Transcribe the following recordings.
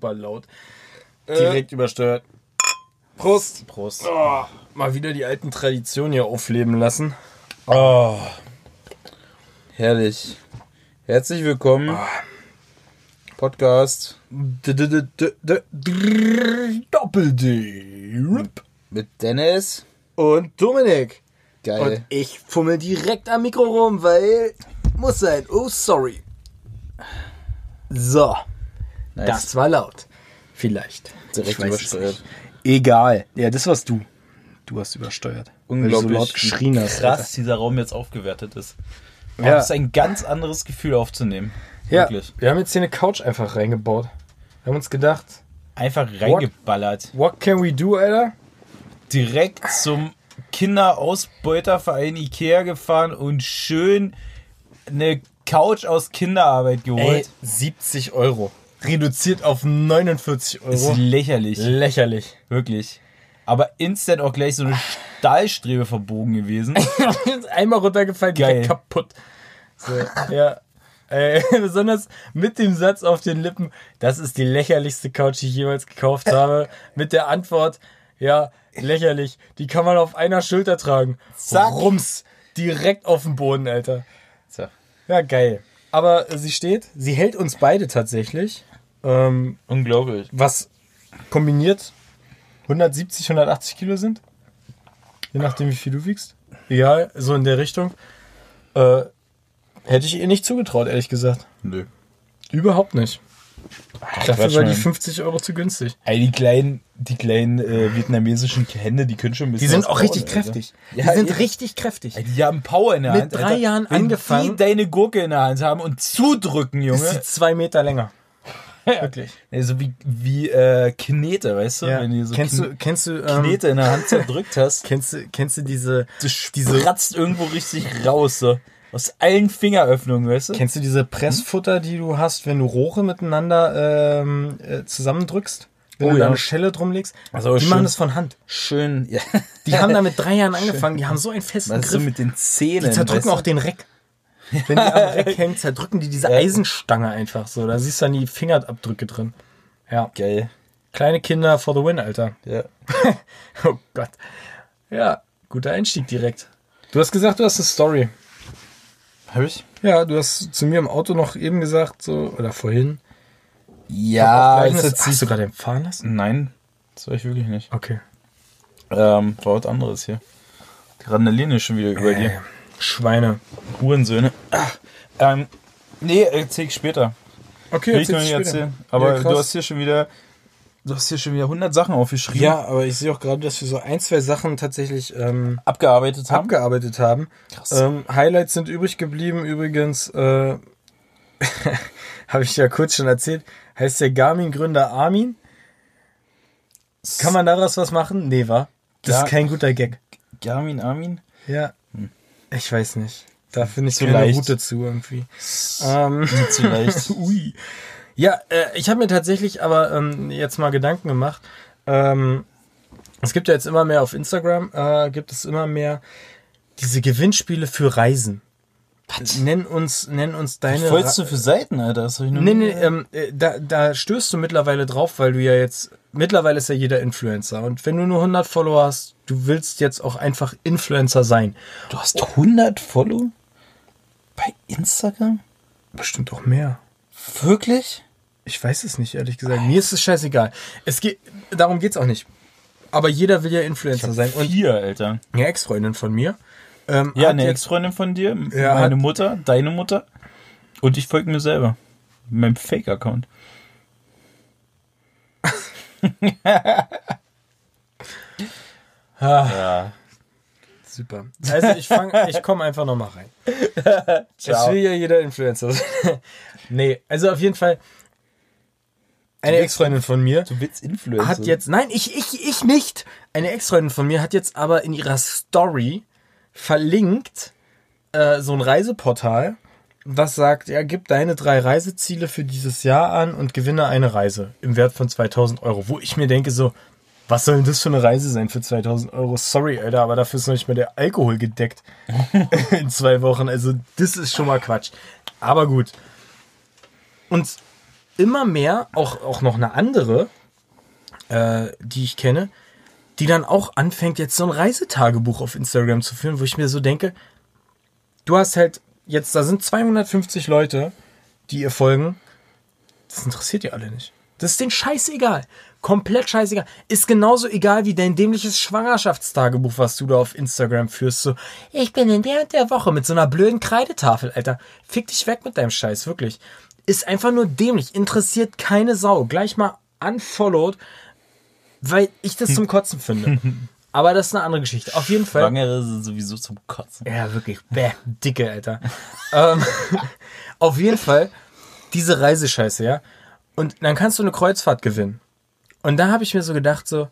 super laut. Direkt übersteuert. Prost. Prost. Oh, mal wieder die alten Traditionen hier aufleben lassen. Oh. Herrlich. Herzlich willkommen. Podcast Doppel-D. mit Dennis. Und Dominik. Geil. Und ich fummel direkt am Mikro rum, weil muss sein. Oh, sorry. So, nice. das war laut. Vielleicht. Direkt übersteuert. Egal. Ja, das warst du. Du hast übersteuert. Unglaublich Weil du so laut geschrien wie hast. krass dieser Raum jetzt aufgewertet ist. Ja. Ja. Das ist ein ganz anderes Gefühl aufzunehmen. Ja, Wirklich. wir haben jetzt hier eine Couch einfach reingebaut. Wir haben uns gedacht, Einfach reingeballert. what can we do, Alter? Direkt zum Kinderausbeuterverein Ikea gefahren und schön eine Couch aus Kinderarbeit Ey, geholt. 70 Euro. Reduziert auf 49 ist Euro. lächerlich. Lächerlich. Wirklich. Aber instant auch gleich so eine Stahlstrebe verbogen gewesen. Einmal runtergefallen, Geil. direkt kaputt. So, ja. Äh, besonders mit dem Satz auf den Lippen, das ist die lächerlichste Couch, die ich jemals gekauft habe. Mit der Antwort, ja, lächerlich. Die kann man auf einer Schulter tragen. Zack. Rums. Direkt auf den Boden, Alter. So. Ja, geil. Aber sie steht, sie hält uns beide tatsächlich. Ähm, Unglaublich. was kombiniert 170, 180 Kilo sind. Je nachdem, wie viel du wiegst. Egal, so in der Richtung. Äh, hätte ich ihr nicht zugetraut, ehrlich gesagt. Nö. Überhaupt nicht. Dafür Quatsch, war die Mann. 50 Euro zu günstig. Ey, die kleinen, die kleinen äh, vietnamesischen Hände, die können schon ein bisschen. Die sind auch richtig Alter. kräftig. Ja, die sind eben. richtig kräftig. Ey, die haben Power in der Mit Hand. drei Alter. Jahren Wenn angefangen- die deine Gurke in der Hand haben und zudrücken, Ist Junge. sie zwei Meter länger. Wirklich. Ey, so wie, wie äh, Knete, weißt du? Ja. Wenn du so kennst, Kn du, kennst du, ähm, Knete in der Hand zerdrückt hast, kennst du, kennst du diese, du spratzt irgendwo richtig raus, so. Aus allen Fingeröffnungen, weißt du? Kennst du diese Pressfutter, die du hast, wenn du Rohre miteinander ähm, äh, zusammendrückst? Wenn Oh du da ja. eine Schelle drum legst? Also die schön- machen das von Hand. Schön, ja. Die haben da mit drei Jahren angefangen, die haben so einen festen du, Griff. mit den Zähnen. die zerdrücken weißt auch den Reck. Wenn die am Reck hängen, zerdrücken die diese Ja. Eisenstange einfach so. Da siehst du dann die Fingerabdrücke drin. Ja. Geil. Kleine Kinder for the win, Alter. Ja. Oh Gott. Ja, guter Einstieg direkt. Du hast gesagt, du hast eine Story. Hab ich? Ja, du hast zu mir im Auto noch eben gesagt, so, oder vorhin. Ja, ist jetzt hast du gerade empfahren lassen? Nein, das war ich wirklich nicht. Okay. Ähm, war was anderes hier. Die Randaline ist schon wieder über Äh, dir. Schweine. Hurensöhne. Ach, ähm, nee, erzähl ich später. Okay, Will ich noch nicht später. erzählen. Aber Ja, du hast hier schon wieder, du hast hier schon wieder 100 Sachen aufgeschrieben. Ja, aber ich sehe auch gerade, dass wir so ein, zwei Sachen tatsächlich ähm, Abgearbeitet haben. abgearbeitet haben. Krass. Ähm, Highlights sind übrig geblieben. Übrigens, äh, habe ich ja kurz schon erzählt, heißt der Garmin-Gründer Armin. Kann man daraus was machen? Nee, war. Das Ja. ist kein guter Gag. Garmin Armin? Ja. Ich weiß nicht. Da finde ich Zu keine leicht. Route zu irgendwie. Ähm, zu leicht. Ui. Ja, äh, ich habe mir tatsächlich aber ähm, jetzt mal Gedanken gemacht. Ähm, es gibt ja jetzt immer mehr auf Instagram, äh, gibt es immer mehr diese Gewinnspiele für Reisen. Nenn uns, nenn uns deine. Was wolltest du für Seiten, Alter? Das hab ich noch Nee, nee, ähm, äh, da, da stößt du mittlerweile drauf, weil du ja jetzt, mittlerweile ist ja jeder Influencer. Und wenn du nur 100 Follower hast, du willst jetzt auch einfach Influencer sein. Du hast 100 Follow? Bei Instagram? Bestimmt auch mehr. Wirklich? Ich weiß es nicht, ehrlich gesagt. Mir ist es scheißegal. Es geht, darum geht's auch nicht. Aber jeder will ja Influencer sein. Und Vier, Alter. eine Ex-Freundin von mir. Ähm, Ja, eine Ex-Freundin von dir, Ja, meine Mutter, deine Mutter. Und ich folge mir selber. Meinem Fake-Account. Ah, Ja. super. Also ich fange, ich komme einfach noch mal rein. Es Ciao. will ja jeder Influencer sein. nee, also auf jeden Fall. Eine Ex-Freundin von mir Du willst Influencer. hat jetzt, nein, ich, ich, ich nicht. Eine Ex-Freundin von mir hat jetzt aber in ihrer Story verlinkt äh, so ein Reiseportal, was sagt, ja, gib deine drei Reiseziele für dieses Jahr an und gewinne eine Reise im Wert von 2000 Euro. Wo ich mir denke so, was soll denn das für eine Reise sein für 2000 Euro? Sorry, Alter, aber dafür ist noch nicht mal der Alkohol gedeckt in zwei Wochen. Also das ist schon mal Quatsch. Aber gut. Und immer mehr, auch, auch noch eine andere, äh, die ich kenne, die dann auch anfängt, jetzt so ein Reisetagebuch auf Instagram zu führen, wo ich mir so denke, du hast halt jetzt, da sind 250 Leute, die ihr folgen. Das interessiert ihr alle nicht. Das ist denen scheißegal. Komplett scheißegal. Ist genauso egal wie dein dämliches Schwangerschaftstagebuch, was du da auf Instagram führst. So, ich bin in der und der Woche mit so einer blöden Kreidetafel, Alter. Fick dich weg mit deinem Scheiß, wirklich. Ist einfach nur dämlich. Interessiert keine Sau. Gleich mal unfollowed, weil ich das zum Kotzen finde. Aber das ist eine andere Geschichte. Auf jeden Fall. Schwangere sind sowieso zum Kotzen. Ja, wirklich. Bäh, dicke, Alter. ähm, auf jeden Fall diese Reisescheiße, ja. Und dann kannst du eine Kreuzfahrt gewinnen. Und da habe ich mir so gedacht, so,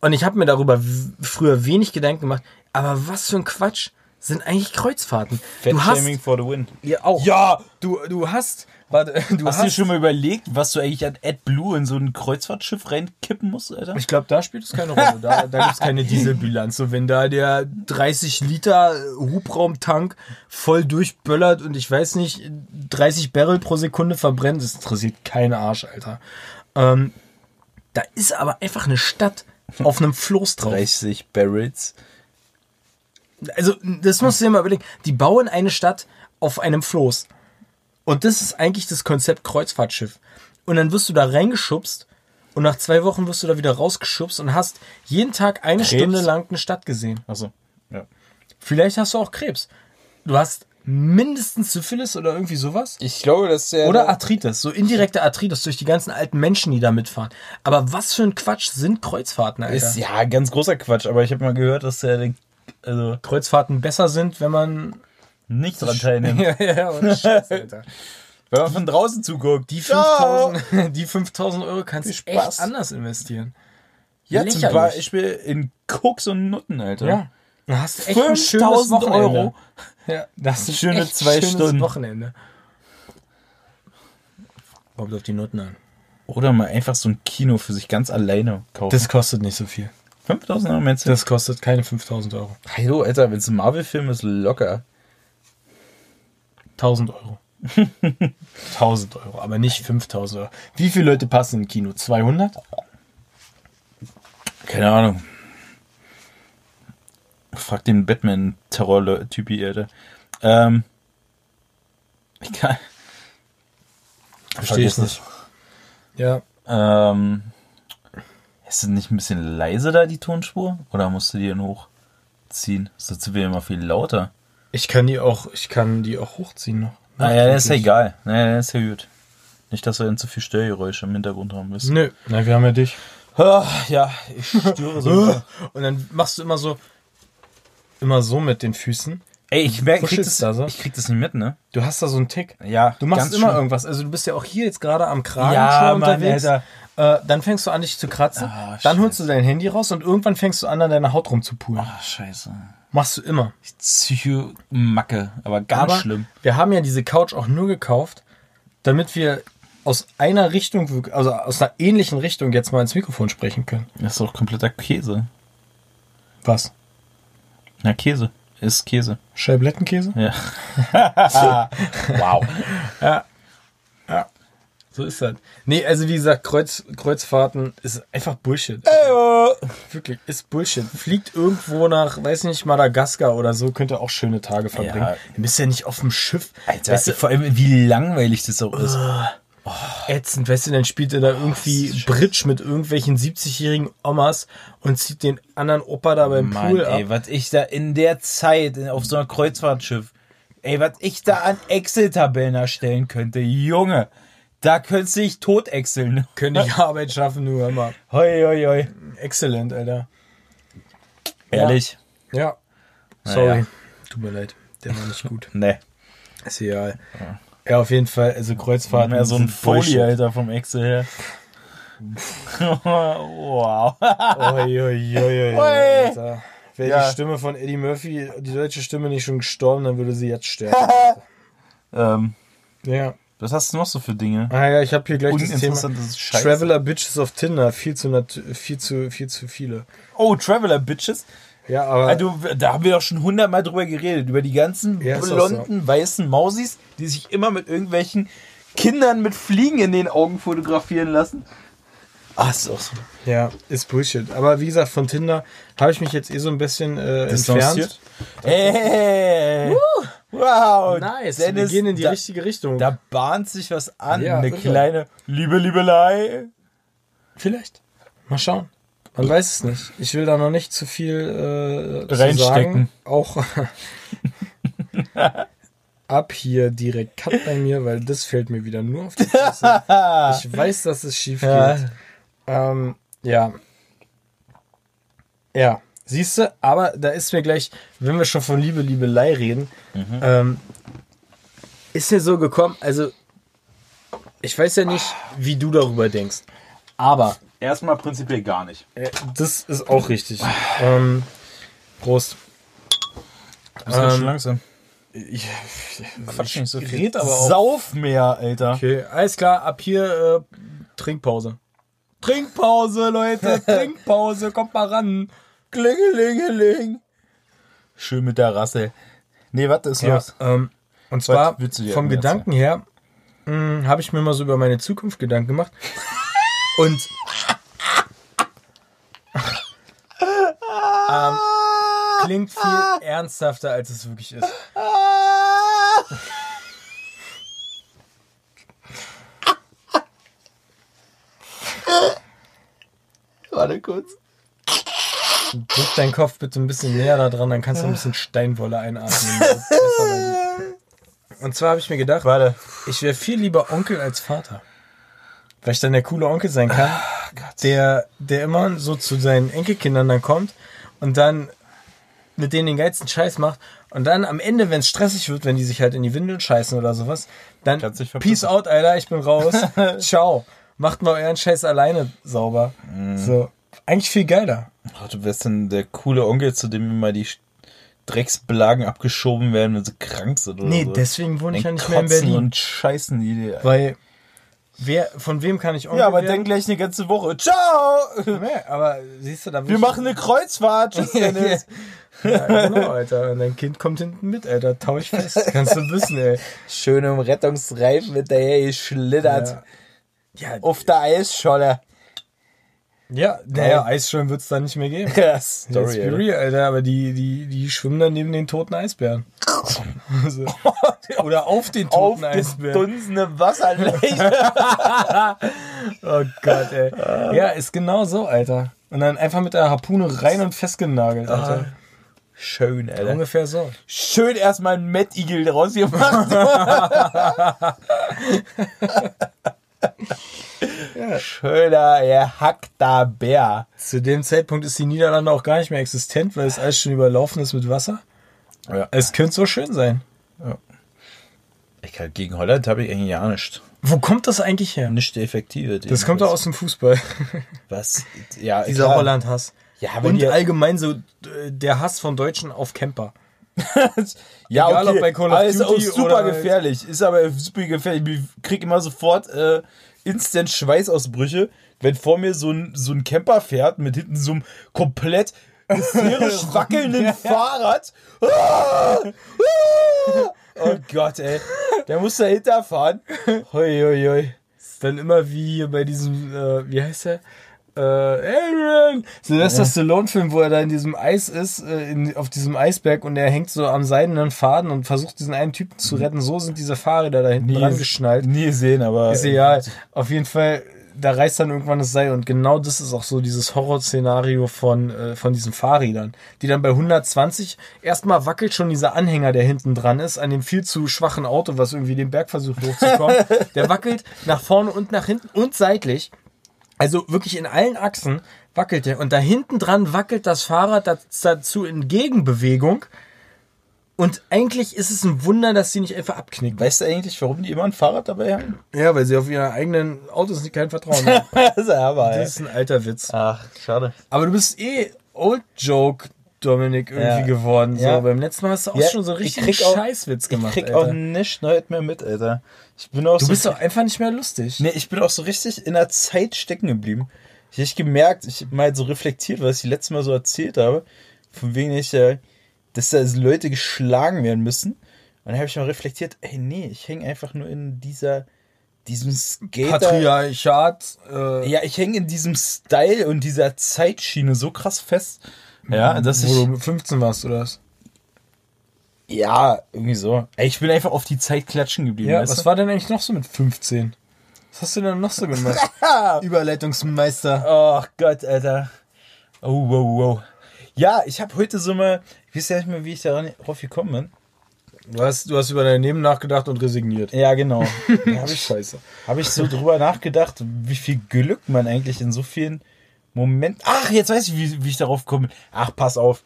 und ich habe mir darüber früher wenig Gedanken gemacht, aber was für ein Quatsch sind eigentlich Kreuzfahrten? Du hast, for the win. ja, auch. Ja! Du, du hast, warte, du Hast hast, du dir schon mal überlegt, was du eigentlich an AdBlue in so ein Kreuzfahrtschiff reinkippen musst, Alter? Ich glaube, da spielt es keine Rolle. Da, da gibt es keine Dieselbilanz. So, wenn da der 30 Liter Hubraumtank voll durchböllert und ich weiß nicht, 30 Barrel pro Sekunde verbrennt, das interessiert keinen Arsch, Alter. Ähm, da ist aber einfach eine Stadt auf einem Floß drauf. 30 Barrels. Also, das musst du dir mal überlegen. Die bauen eine Stadt auf einem Floß. Und das ist eigentlich das Konzept Kreuzfahrtschiff. Und dann wirst du da reingeschubst und nach zwei Wochen wirst du da wieder rausgeschubst und hast jeden Tag eine Krebs? Stunde lang eine Stadt gesehen. Achso. Ja. Vielleicht hast du auch Krebs. Du hast mindestens Syphilis oder irgendwie sowas. Ich glaube, dass der. Oder Arthritis, so indirekte Arthritis durch die ganzen alten Menschen, die da mitfahren. Aber was für ein Quatsch sind Kreuzfahrten, Alter? ist ja ganz großer Quatsch, aber ich habe mal gehört, dass der also Kreuzfahrten besser sind, wenn man. Nicht dran teilnimmt. ja, ja, und Scheiß, Alter. Wenn man von draußen zuguckt. Die 5000, die 5000 Euro kannst du echt anders investieren. Ja, zum. Beispiel in Koks und Nutten, Alter. Ja. Dann hast du echt ein schönes 5000 Wochenende. Euro. Ja, das ist Schöne zwei schönes Stunden. Wochenende. Kommt auf die Noten an. Oder mal einfach so ein Kino für sich ganz alleine kaufen. Das kostet nicht so viel. 5000 Euro meinst du? Das kostet keine 5000 Euro. Hallo, Alter, wenn es ein Marvel-Film ist, locker. 1000 Euro. 1000 Euro, aber nicht 5000 Euro. Wie viele Leute passen im Kino? 200? Keine Ahnung. Frag den Batman-Terror-Typi, Alter. Ähm. Ich kann. Verstehe ich nicht. Ja, Ähm. Ist es nicht ein bisschen leise da, die Tonspur? Oder musst du die dann hochziehen? Sonst wird immer viel lauter. Ich kann die auch, ich kann die auch hochziehen noch. Naja, das ist ja egal. Naja, das ist ja gut. Nicht, dass wir dann zu viel Störgeräusche im Hintergrund haben müssen. Nö, na, wir haben ja dich. Ah, ja, ich störe so. Und dann machst du immer so, immer so mit den Füßen. Ey, ich merke, ich krieg das, da so? ich krieg das nicht mit, ne? Du hast da so einen Tick. Ja, Du machst immer schlimm. irgendwas. Also du bist ja auch hier jetzt gerade am Kragen Ja, schon unterwegs. Alter. Äh, dann fängst du an, dich zu kratzen. Ah, dann holst du dein Handy raus und irgendwann fängst du an, an deiner Haut rumzupulen. Ah, scheiße. Machst du immer. Psycho-Macke, aber ganz Aber schlimm. wir haben ja diese Couch auch nur gekauft, damit wir aus einer Richtung, also aus einer ähnlichen Richtung jetzt mal ins Mikrofon sprechen können. Das ist doch kompletter Käse. Was? Na, Käse. Ist Käse. Scheiblettenkäse? Ja. wow. So ist das. Nee, also wie gesagt, Kreuz, Kreuzfahrten ist einfach Bullshit. Wirklich, ist Bullshit. Fliegt irgendwo nach, weiß nicht, Madagaskar oder so, könnt ihr auch schöne Tage verbringen. Ja. Ihr müsst ja nicht auf dem Schiff. Alter, weißt du, vor allem, wie langweilig das auch ist. ätzend, weißt du, dann spielt er da irgendwie Bridge mit irgendwelchen 70-jährigen Omas und zieht den anderen Opa da beim Mann, Pool ey, ab. was ich da in der Zeit auf so einem Kreuzfahrtschiff, ey, was ich da an Excel-Tabellen erstellen könnte, Junge, da könntest du dich tot exceln. Könnte ich Arbeit schaffen, nur hör mal. Hoi, hoi, hoi. Exzellent, Alter. Ehrlich? Ja. Sorry. Naja. Tut mir leid. Der war nicht gut. Ne. Ist egal. Ja, auf jeden Fall, also Kreuzfahrten. Mehr so ein Folie, Bullshit. Alter, vom Excel her. wow. Oi, oi, oi. Alter. Wäre Ja. die Stimme von Eddie Murphy, die deutsche Stimme, nicht schon gestorben, dann würde sie jetzt sterben. ähm, ja. Was hast du noch so für Dinge? Ah ja, ich habe hier gleich das Thema. Uninteressantes Scheiß. Traveler Bitches auf Tinder, viel zu, viel zu, viel zu viele. Oh, Traveler Bitches. Ja, aber Also, da haben wir doch schon hundertmal drüber geredet. Über die ganzen Ja, blonden, weißen Mausis, die sich immer mit irgendwelchen Kindern mit Fliegen in den Augen fotografieren lassen. Ah, ist auch so. Ja, ist Bullshit. Aber wie gesagt, von Tinder habe ich mich jetzt eh so ein bisschen äh, entfernt. Ey! Wow! Nice, Dennis, wir gehen in die da, richtige Richtung. da bahnt sich was an. Ja, Eine irre. kleine Liebe, Liebelei. Vielleicht. Mal schauen. Man weiß es nicht. Ich will da noch nicht zu viel äh, zu Reinstecken. Sagen. Auch ab hier direkt Cut bei mir, weil das fällt mir wieder nur auf die Fresse. ich weiß, dass es schief geht. Ja. Ähm, ja. Ja. Siehst du, aber da ist mir gleich, wenn wir schon von Liebe, Liebelei reden, ähm, ist mir so gekommen, also ich weiß ja nicht, wie du darüber denkst, aber Erstmal prinzipiell gar nicht. äh, das ist auch richtig. Ähm, Prost. Das ist Ähm, langsam. Ich, Quatsch nicht so viel. red aber auch. Sauf mehr, Alter. Okay, alles klar, ab hier äh, Trinkpause. Trinkpause, Leute, Trinkpause, kommt mal ran. Klingelingeling. Schön mit der Rasse. Nee, was ist Ja, los? ähm, und zwar vom Gedanken her habe ich mir mal so über meine Zukunft Gedanken gemacht. Und ähm, klingt viel ernsthafter, als es wirklich ist. Warte kurz. Drück deinen Kopf bitte ein bisschen näher da dran, dann kannst du ein bisschen Steinwolle einatmen. Und zwar habe ich mir gedacht, Warte. ich wäre viel lieber Onkel als Vater. Weil ich dann der coole Onkel sein kann, der, der immer so zu seinen Enkelkindern dann kommt und dann mit denen den geilsten Scheiß macht. Und dann am Ende, wenn es stressig wird, wenn die sich halt in die Windeln scheißen oder sowas, dann Peace out, Alter, ich bin raus. Ciao. Macht mal euren Scheiß alleine sauber. Mhm. So. Eigentlich viel geiler. Oh, du wärst dann der coole Onkel, zu dem immer die Drecksbelagen abgeschoben werden, wenn sie krank sind oder Nee, so. deswegen wohne ich ja nicht mehr in Berlin. und scheißen die dir. Weil, wer, von wem kann ich Onkel Ja, aber werden? dann gleich eine ganze Woche. Ciao! Nee, aber siehst du, da Wir machen eine Kreuzfahrt. Tschüss, Dennis. Ja, genau, Alter. Und dein Kind kommt hinten mit, Alter. Tau ich fest. Kannst du wissen, ey. Schön im Rettungsreifen hinterher geschlittert. Ja, ja, Auf der Eisscholle. Ja naja, Eisschwimmen wird es da nicht mehr geben. Ja, Let's Story, be Alter. real, Alter. Aber die, die, die schwimmen dann neben den toten Eisbären. Also, oder auf den toten Eisbären. Aufgedunsene Wasserlächer. Oh Gott, ey. Ja, ist genau so, Alter. Und dann einfach mit der Harpune rein und festgenagelt, Alter. Schön, Alter. Ungefähr so. Schön erstmal einen Mad Eagle gemacht. Schöner, gehackter Bär. Zu dem Zeitpunkt ist die Niederlande auch gar nicht mehr existent, weil es alles schon überlaufen ist mit Wasser. Ja. Es könnte so schön sein. Ich halt gegen Holland habe ich eigentlich ja nichts. Wo kommt das eigentlich her? Nicht effektive. Das kommt doch aus dem Fußball. Was? Ja, Dieser. Holland-Hass. Ja, Und allgemein so äh, der Hass von Deutschen auf Camper. Ja, Egal, okay. ob bei Call of aber ist auch Duty super gefährlich. Ist aber super gefährlich. Ich krieg immer sofort äh, instant Schweißausbrüche, wenn vor mir so ein, so ein Camper fährt mit hinten so einem komplett hysterisch wackelnden Fahrrad. Ah! Ah! Oh Gott, ey. Der muss dahinter fahren. Hoi, hoi, hoi. Ist dann immer wie bei diesem, äh, wie heißt der? Äh, Aaron! Sylvester Stallone-Film, wo er da in diesem Eis ist, äh, in, auf diesem Eisberg und er hängt so am seidenen Faden und versucht diesen einen Typen zu retten. So sind diese Fahrräder da hinten dran geschnallt. Nie gesehen, aber. Ist egal. Auf jeden Fall, da reißt dann irgendwann das Seil und genau das ist auch so dieses Horrorszenario von, äh, von diesen Fahrrädern, die dann bei 120 erstmal wackelt schon dieser Anhänger, der hinten dran ist, an dem viel zu schwachen Auto, was irgendwie den Berg versucht hochzukommen. der wackelt nach vorne und nach hinten und seitlich. Also wirklich in allen Achsen wackelt der und da hinten dran wackelt das Fahrrad dazu in Gegenbewegung. Und eigentlich ist es ein Wunder, dass sie nicht einfach abknicken. Weißt du eigentlich, warum die immer ein Fahrrad dabei haben? Ja, weil sie auf ihre eigenen Autos nicht kein Vertrauen haben. das ist aber, Das ist ein alter Witz. Ach, schade. Aber du bist eh Old Joke, Dominik, irgendwie Ja. geworden. So. Ja. Beim letzten Mal hast du auch Ja, schon so ich richtig Scheißwitz gemacht. ich krieg Alter. auch nicht Neues mehr mit, Alter. Ich bin auch du so bist doch einfach nicht mehr lustig. Nee, ich bin auch so richtig in der Zeit stecken geblieben. Ich habe gemerkt, ich habe mal so reflektiert, was ich die letzte Mal so erzählt habe, von wegen ich, äh, dass da Leute geschlagen werden müssen. Und dann habe ich mal reflektiert, ey, nee, ich hänge einfach nur in dieser diesem Skater. Patriarchat. Äh, Ja, ich hänge in diesem Style und dieser Zeitschiene so krass fest. Ja, dass wo ich. du 15 warst, oder was? Ja, irgendwie so. Ey, Ich bin einfach auf die Zeit klatschen geblieben. Ja, weißt was du? war denn eigentlich noch so mit 15? Was hast du denn noch so gemacht? Überleitungsmeister. Oh Gott, Alter. Oh, wow, wow. Ja, ich habe heute so mal. Ich weiß ja nicht mehr, wie ich darauf gekommen bin. Du hast, du hast über dein Leben nachgedacht und resigniert. Ja, genau. Da habe ich, Scheiße. hab ich so drüber nachgedacht, wie viel Glück man eigentlich in so vielen Momenten. Ach, jetzt weiß ich, wie, wie ich darauf komme. Ach, pass auf.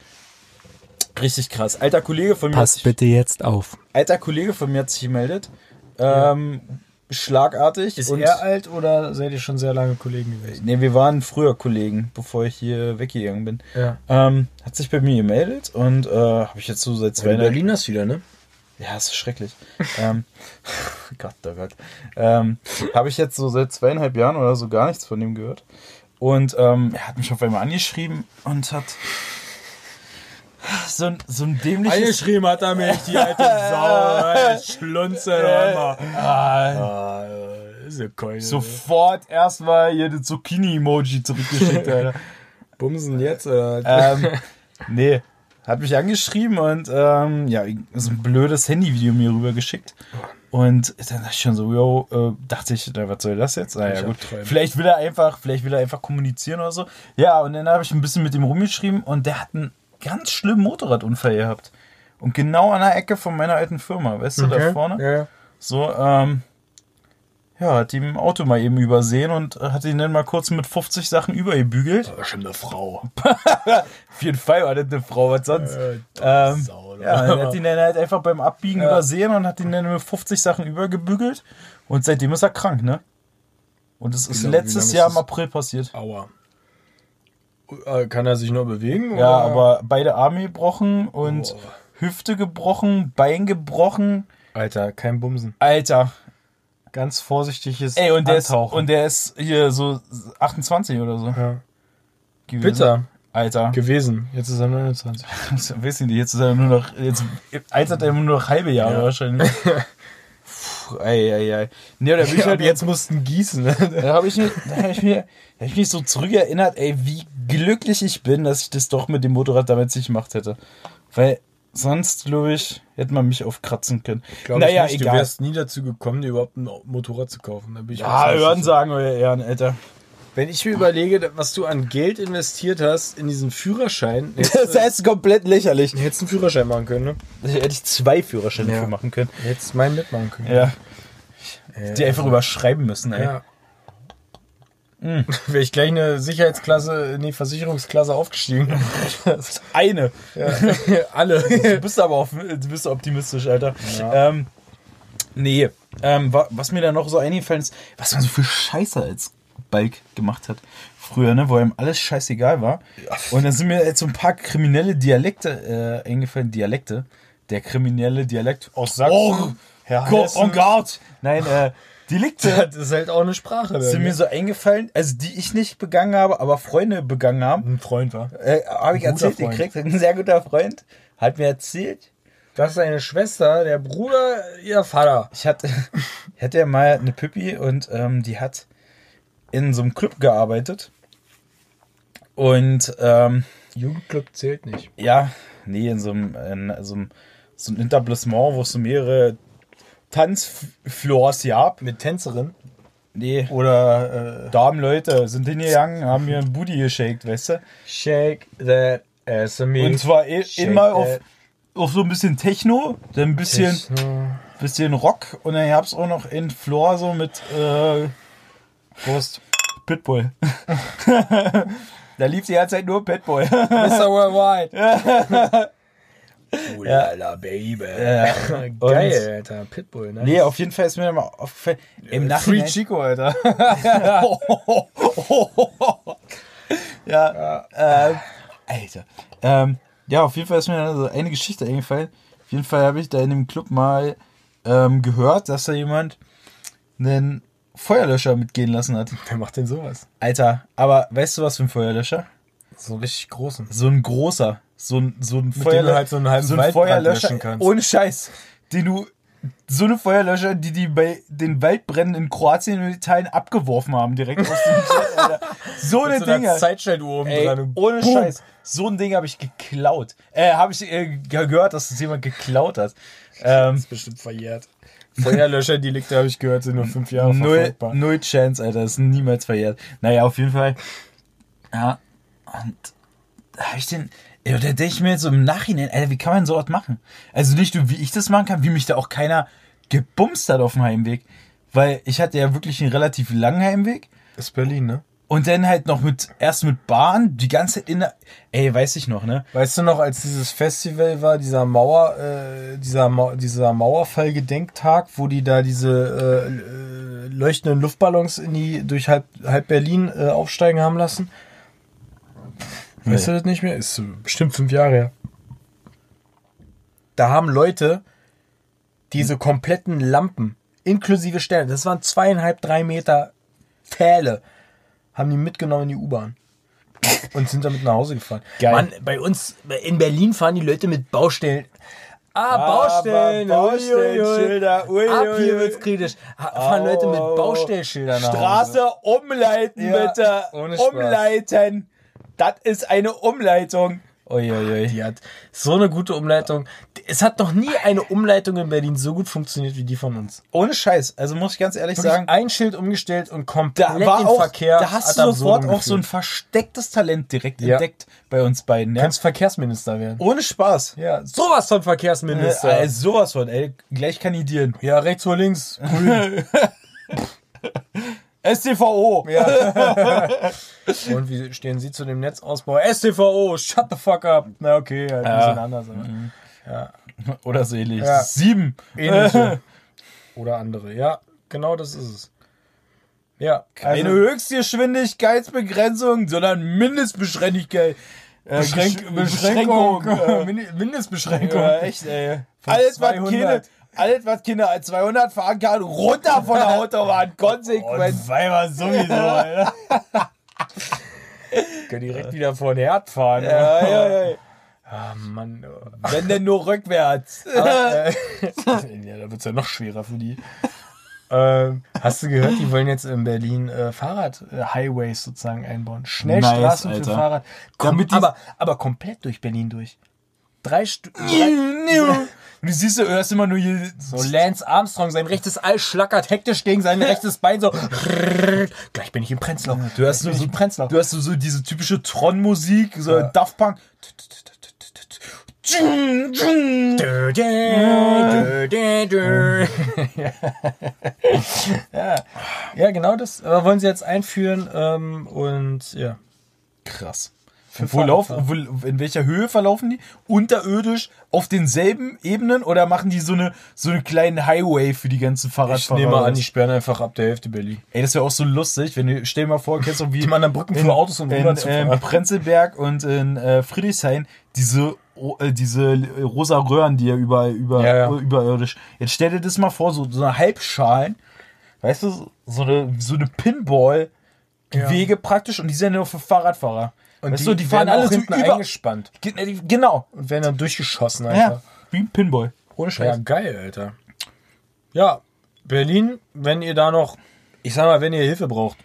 Richtig krass. Alter Kollege von mir. hat sich- bitte jetzt auf. alter Kollege von mir hat sich gemeldet. Ähm, Schlagartig. Ist und er alt oder seid ihr schon sehr lange Kollegen gewesen? Nee, wir waren früher Kollegen, bevor ich hier weggegangen bin. Ja. Ähm, hat sich bei mir gemeldet und äh, habe ich jetzt so seit zwei In Berlin hast wieder, ne? Ja, ist schrecklich. ähm, Gott, oh Gott. Ähm, habe ich jetzt so seit zweieinhalb Jahren oder so gar nichts von ihm gehört. Und ähm, er hat mich auf einmal angeschrieben und hat so ein, so ein dämliches... Eingeschrieben hat er mich, die alte Sau. Schlunze, immer. Ah, Ah, ist ja kein. sofort erstmal hier das Zucchini-Emoji zurückgeschickt, Alter. Bumsen jetzt, oder? ähm, nee, hat mich angeschrieben und ähm, ja, so ein blödes Handyvideo mir rübergeschickt. Und dann dachte ich schon so, yo, äh, dachte ich, was soll das jetzt? Naja, gut. Vielleicht will er einfach, vielleicht will er einfach kommunizieren oder so. Ja, und dann habe ich ein bisschen mit ihm rumgeschrieben und der hat einen ganz schlimmen Motorradunfall gehabt. Und genau an der Ecke von meiner alten Firma, weißt du, da vorne? Ja. So, ähm, ja, hat ihm Auto mal eben übersehen und hat ihn dann mal kurz mit 50 Sachen übergebügelt. War schon eine Frau. Auf jeden Fall war das eine Frau, was sonst. Äh, ähm, Sau, ja, er hat ihn dann halt einfach beim Abbiegen Ja. übersehen und hat ihn dann mit 50 Sachen übergebügelt. Und seitdem ist er krank, ne? Und es ist letztes ist Jahr das? im April passiert. Aua. Äh, Kann er sich noch bewegen? Ja, oder? aber beide Arme gebrochen und Oh. Hüfte gebrochen, Bein gebrochen. Alter, kein Bumsen. Alter. Ganz vorsichtiges Ey, und der, ist, Antauchen. und der ist hier so 28 oder so. ja. gewesen. Bitter Alter. gewesen. Jetzt ist er 29. Weiß ich nicht, jetzt ist er nur noch, jetzt altert er nur noch halbe Jahre Ja. wahrscheinlich. Puh, ei, ei, ei. Nee, da bin ich halt jetzt mussten gießen. ne? Da habe ich, mich- da hab ich, mir- da hab ich mich so zurückerinnert, ey, wie glücklich ich bin, dass ich das doch mit dem Motorrad damals nicht gemacht hätte. Weil sonst, glaube ich, hätte man mich aufkratzen können. Glaub naja, ich nicht. egal. Du wärst nie dazu gekommen, dir überhaupt ein Motorrad zu kaufen. Da bin ich ja, hören sagen, euer Ehren, Alter. Wenn ich mir überlege, was du an Geld investiert hast in diesen Führerschein, Das heißt komplett lächerlich. hättest einen Führerschein machen können, ne? Hätte ich zwei Führerscheine Ja. machen können. Hättest meinen mitmachen können. Ja, Äh, die einfach überschreiben müssen, ey. Ja. Wäre ich gleich eine Sicherheitsklasse, nee, Versicherungsklasse aufgestiegen. Eine. ja. Alle. Du bist aber auf, du bist optimistisch, Alter. Ja. Ähm, nee, ähm, wa- was mir da noch so eingefallen ist, was man so für Scheiße als Balk gemacht hat. Früher, ne, wo ihm alles scheißegal war. Und dann sind mir jetzt so ein paar kriminelle Dialekte äh, eingefallen. Dialekte. Der kriminelle Dialekt aus Sachsen. Oh, Herr Go Hessen. on guard. Nein, äh, Delikte Das ist halt auch eine Sprache. dann, sind ne? mir so eingefallen, also die ich nicht begangen habe, aber Freunde begangen haben. ein Freund war. Äh, habe ich Ein erzählt Freund. gekriegt. Ein sehr guter Freund. Hat mir erzählt, Das ist seine Schwester, der Bruder, ihr Vater. Ich hatte, ich hatte ja mal eine Pippi und ähm, die hat in so einem Club gearbeitet. Und ähm, Jugendclub zählt nicht. ja, nee, in so einem, in so einem, so einem Etablissement, wo es so mehrere Tanzfloors gab. Mit Tänzerin? Nee, Oder äh, Damenleute sind hingegangen, haben mir ein Booty geshakt, weißt du? Shake that ass me. Und zwar Shake immer auf, auf so ein bisschen Techno, dann ein bisschen, Techno. bisschen Rock und dann gab's auch noch in Floor so mit äh, Prost. Pitbull. da lief die ganze Zeit nur Pitbull. Mr. Worldwide. Oh la la, Baby. Ja. Geil, Alter. Pitbull, ne? nee, auf jeden Fall ist mir mal aufgefallen. Im Free Nachhinein. Chico, Alter. ja, ähm, Alter. Ähm, ja, auf jeden Fall ist mir dann so eine Geschichte eingefallen. Auf jeden Fall habe ich da in dem Club mal ähm, gehört, dass da jemand einen Feuerlöscher mitgehen lassen hat. Wer macht denn sowas? Alter, aber weißt du was für ein Feuerlöscher? So einen richtig großen. So ein großer. So ein, so ein dem du halt so einen halben so ein Feuerlöscher. kannst. Ohne Scheiß. Den du so eine Feuerlöscher, die die bei den Waldbränden in Kroatien und Italien abgeworfen haben, direkt aus dem Jet, Alter. So eine Mit so Dinger. Zeitstelluhr oben Ey, dran. ohne boom. Scheiß. So ein Ding habe ich geklaut. Äh, habe ich äh, ge- gehört, dass das jemand geklaut hat. Ähm, ist bestimmt verjährt. Feuerlöscher, die liegt, habe ich gehört, sind nur fünf Jahre null, verfolgbar. null Chance, Alter. Das ist niemals verjährt. Naja, auf jeden Fall. Ja, und da habe ich den. Ey, da denke ich mir jetzt so im Nachhinein, Alter, wie kann man sowas machen? Also nicht nur, wie ich das machen kann, wie mich da auch keiner gebumst hat auf dem Heimweg. Weil ich hatte ja wirklich einen relativ langen Heimweg. Ist Berlin, ne? Und dann halt noch mit, erst mit Bahn, die ganze Zeit in der, ey, weiß ich noch, ne? Weißt du noch, als dieses Festival war, dieser Mauer, äh, dieser, Mau dieser Mauerfall-Gedenktag, wo die da diese äh, äh, leuchtenden Luftballons in die durch halb, halb Berlin äh, aufsteigen haben lassen? Weißt du das nicht mehr? Ist bestimmt fünf Jahre her. Da haben Leute diese kompletten Lampen, inklusive Sterne, das waren zweieinhalb, drei Meter Pfähle, haben die mitgenommen in die U-Bahn. Und sind damit nach Hause gefahren. Geil. Mann, bei uns in Berlin fahren die Leute mit Baustellen. Ah, Baustellen. Aber ui, ui. Baustellenschilder, Ab hier wird's kritisch. Fahren Leute mit. Baustellschildern nach Hause. Straße umleiten, Ja, bitte. Umleiten. Das ist eine Umleitung. Uiuiui. Die hat so eine gute Umleitung. Es hat noch nie eine Umleitung in Berlin so gut funktioniert wie die von uns. Ohne Scheiß. Also muss ich ganz ehrlich Wirklich sagen, ein Schild umgestellt und komplett da war auch, Verkehr. da hast du sofort auch so ein verstecktes Talent direkt Ja. entdeckt bei uns beiden. Ja? kannst Verkehrsminister werden. Ohne Spaß. Ja, sowas von Äh, Verkehrsminister. also sowas von, ey. Gleich kandidieren. ja, rechts oder links. Grün. STVO. Und wie stehen Sie zu dem Netzausbau? STVO, shut the fuck up. Na okay, halt ein bisschen anders. Aber Oder so ähnlich. Ja. Sieben. ähnliche. Oder andere. Ja, genau das ist es. Ja, Keine also, Höchstgeschwindigkeitsbegrenzung, sondern Mindestbeschränkigkeit. Äh, Beschränk Gesch- Beschränkung. Äh, Min- Mindestbeschränkung. Ja, echt, ey. Von Alles, was 200. Alles, was Kinder als 200 fahren kann, runter von der Autobahn. Konsequent. Weiber sowieso, Alter. Können direkt wieder vor den Herd fahren. Ja, ja, ja. Ah, Mann. oh. Wenn denn nur rückwärts. Aber, äh, ja, da wird's ja noch schwerer für die. Ähm, hast du gehört, die wollen jetzt in Berlin äh, Fahrrad-Highways sozusagen einbauen? Schnellstraßen Nice, für. Fahrrad. Die- aber, aber komplett durch Berlin durch. Drei Stück. Und du siehst, du hörst immer nur hier. So Lance Armstrong, sein rechtes All schlackert hektisch gegen sein rechtes Bein so. Gleich bin ich im Prenzlau. Du hast nur so, Prenzlau. du hast so, diese typische Tron-Musik, so Ja. Daft Punk. Ja, genau das äh, wollen sie jetzt einführen ähm, und ja. Krass. Wo laufen, wo, in welcher Höhe verlaufen die? Unterirdisch auf denselben Ebenen oder machen die so eine so einen kleinen Highway für die ganzen Ich Fahrradfahrer? nehme oder an, die sperren einfach ab der Hälfte Berlin. Ey, das wäre auch so lustig, wenn du, stell dir mal vor, kennst du wie man an Brücken in, für Autos und in, Rudern zu in. Prenzlberg und in äh, Friedrichshain diese o- äh, diese rosa Röhren, die ja überall über, Ja, ja. überirdisch. Jetzt stell dir das mal vor, so, so eine Halbschalen, weißt du, so eine so eine Pinball Wege praktisch und die sind ja nur für Fahrradfahrer. Und weißt du, die fahren alle so hinten über eingespannt Ge- äh, die- Genau. und werden dann durchgeschossen Ja, einfach. wie ein Pinball. Ohne Ja, geil, Alter. Ja, Berlin, wenn ihr da noch, ich sag mal, wenn ihr Hilfe braucht,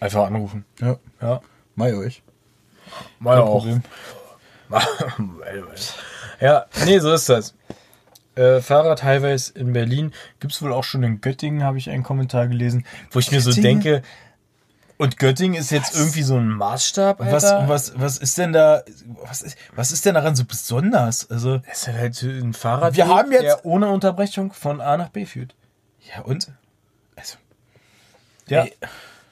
einfach anrufen. Ja. Ja, Mai euch. mal Kein auch. Problem. ja, nee, so ist das. Äh, Fahrradhighways in Berlin gibt's wohl auch schon in Göttingen, habe ich einen Kommentar gelesen, wo ich mir so Göttingen? denke, und Göttingen ist jetzt irgendwie so ein Maßstab, Was, Alter. was, was ist denn da, was ist, was ist denn daran so besonders? Also, Das ist halt ein Fahrrad, Wir haben jetzt- der ohne Unterbrechung von A nach B führt. ja und? Also, Ja. Ey.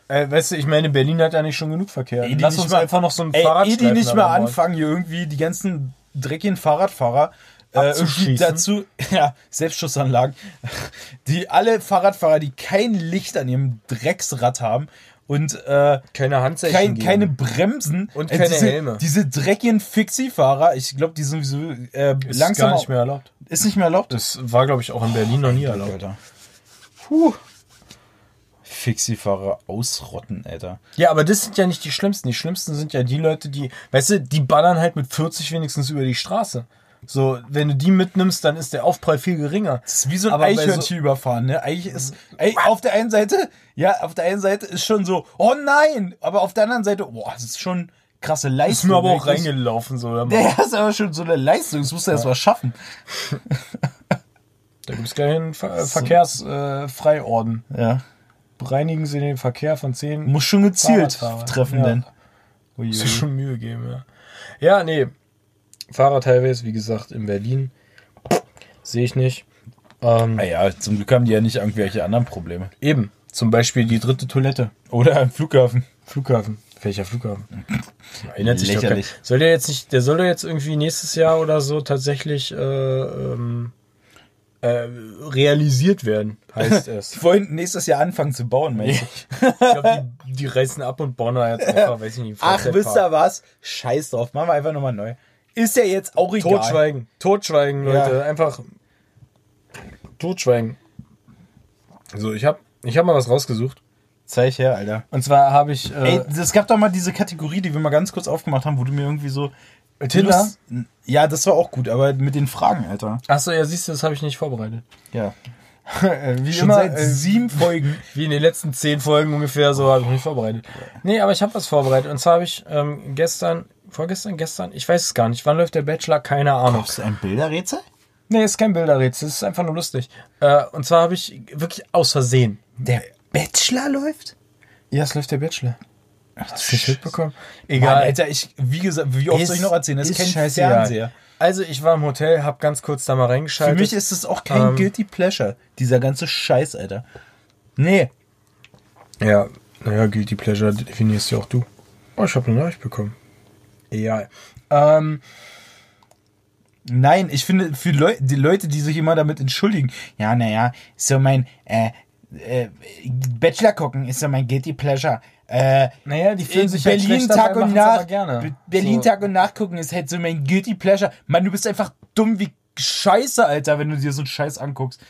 Äh, weißt du, ich meine, Berlin hat ja nicht schon genug Verkehr. Ey, Lass uns mal- einfach noch so ein Fahrrad eh die nicht mal anfangen, hier irgendwie die ganzen dreckigen Fahrradfahrer äh, dazu, ja, Selbstschussanlagen, die alle Fahrradfahrer, die kein Licht an ihrem Drecksrad haben und äh, Keine Handzeichen kein, keine Bremsen Und Äh, keine diese, Helme. Diese dreckigen Fixie-Fahrer, ich glaube, die sind sowieso äh, Ist langsam gar nicht mehr erlaubt. Ist nicht mehr erlaubt? Das war, glaube ich, auch in Berlin noch nie erlaubt. Alter. Puh. Fixie-Fahrer ausrotten, Alter. Ja, aber das sind ja nicht die Schlimmsten. Die Schlimmsten sind ja die Leute, die, weißt du, die ballern halt mit 40 wenigstens über die Straße. So, wenn du die mitnimmst, dann ist der Aufprall viel geringer. Das ist wie so ein Eichhörnchen überfahren, ne? Eigentlich ist, ey, auf der einen Seite, ja, auf der einen Seite ist schon so, oh nein, aber auf der anderen Seite, boah, das ist schon krasse Leistung. Ist mir aber auch reingelaufen, so. Ja, das ist aber schon so eine Leistung, das musst du erst mal schaffen. da gibt's gleich einen Ver Verkehrsfreiorden. Äh, Freiorden. Ja. Bereinigen Sie den Verkehr von zehn Muss schon gezielt treffen, Ja. denn. Muss schon Mühe geben, ja. Ja, nee. Fahrrad Highways, wie gesagt, in Berlin. Sehe ich nicht. Ähm, Naja, zum Glück haben die ja nicht irgendwelche anderen Probleme. eben. Zum Beispiel die dritte Toilette. Oder am Flughafen. Flughafen. Welcher Flughafen? Erinnert sich doch kein- Lächerlich. Soll der jetzt nicht, der soll doch jetzt irgendwie nächstes Jahr oder so tatsächlich äh, ähm, äh, realisiert werden, heißt es. Die wollen nächstes Jahr anfangen zu bauen, Mensch. Ich glaube, die, die reißen ab und bauen da jetzt einfach, weiß ich nicht, Ach, wisst ihr was? Scheiß drauf, machen wir einfach nochmal neu. Ist ja jetzt auch egal. Totschweigen. Totschweigen, Ja. Leute. Einfach totschweigen. So, ich habe ich hab mal was rausgesucht. Zeig her, Alter. Und zwar habe ich. Äh, Ey, es gab doch mal diese Kategorie, die wir mal ganz kurz aufgemacht haben, wo du mir irgendwie so. Tinder? Ja, das war auch gut, aber mit den Fragen, Alter. Achso, ja, siehst du, das habe ich nicht vorbereitet. Ja. wie Schon seit sieben Folgen. Wie in den letzten zehn Folgen ungefähr, so habe ich mich vorbereitet. Nee, aber ich habe was vorbereitet. Und zwar habe ich ähm, gestern, vorgestern, gestern, ich weiß es gar nicht. Wann läuft der Bachelor? Keine Ahnung. Ist ein Bilderrätsel? Nee, ist kein Bilderrätsel, es ist einfach nur lustig. Äh, und zwar habe ich wirklich aus Versehen. Der Bachelor läuft? Ja, es läuft der Bachelor. Hast du nicht mitbekommen? Mann, Egal. Alter, ich, wie gesagt, wie oft soll ich noch erzählen? Das ist, kein scheißegal. Fernseher. Also ich war im Hotel, habe ganz kurz da mal Für reingeschaltet. mich ist das auch kein Ähm, Guilty Pleasure. Dieser ganze Scheiß, Alter. Nee. Ja, naja, Guilty Pleasure definierst ja auch du. Oh, ich habe eine Nachricht bekommen. Egal. Ähm, Nein, ich finde, für Leu die Leute, die sich immer damit entschuldigen, ja, naja, so mein äh, äh, Bachelor gucken ist so mein Guilty Pleasure. Äh, naja, die fühlen in sich halt Berlin schlecht Tag dabei, und Nacht. Berlin So. Tag und Nacht gucken ist halt so mein Guilty Pleasure. Mann, du bist einfach dumm wie Scheiße, Alter, wenn du dir so einen Scheiß anguckst.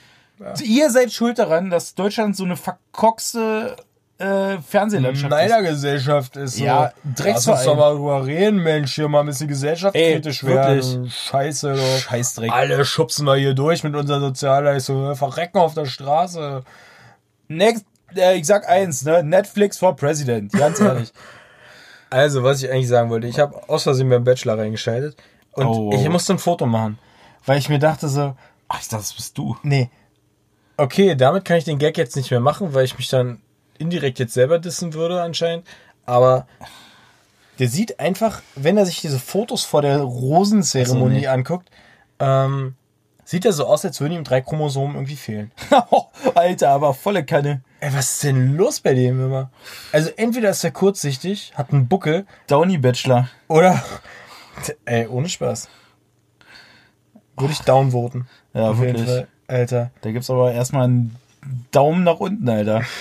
Ihr seid schuld daran, dass Deutschland so eine verkorkste äh, Fernsehlandschaft ist. Neidergesellschaft ist so. Ja, Lass Drecksverein. uns doch mal drüber reden, Mensch. Hier mal ein bisschen gesellschaftskritisch Ey, werden. Scheiße, du. Scheißdreck. Alle schubsen wir hier durch mit unserer Sozialleistung. Wir Verrecken auf der Straße. Next, äh, ich sag eins, ne? Netflix for President, ganz ehrlich. Also, was ich eigentlich sagen wollte, ich habe aus Versehen beim Bachelor reingeschaltet und Oh. ich musste ein Foto machen, weil ich mir dachte so, Ach, das bist du. nee, okay, damit kann ich den Gag jetzt nicht mehr machen, weil ich mich dann indirekt jetzt selber dissen würde anscheinend, aber der sieht einfach, wenn er sich diese Fotos vor der Rosenzeremonie Ach so, nee. anguckt, ähm, sieht er so aus, als würden ihm drei Chromosomen irgendwie fehlen. Alter, aber volle Kanne. Ey, was ist denn los bei dem immer? Also entweder ist er kurzsichtig, hat einen Buckel, Downy Bachelor. Oder. Ey, ohne Spaß. Würde ich downvoten. Ja, wirklich. Fall. Alter. Da gibt's aber erstmal einen Daumen nach unten, Alter.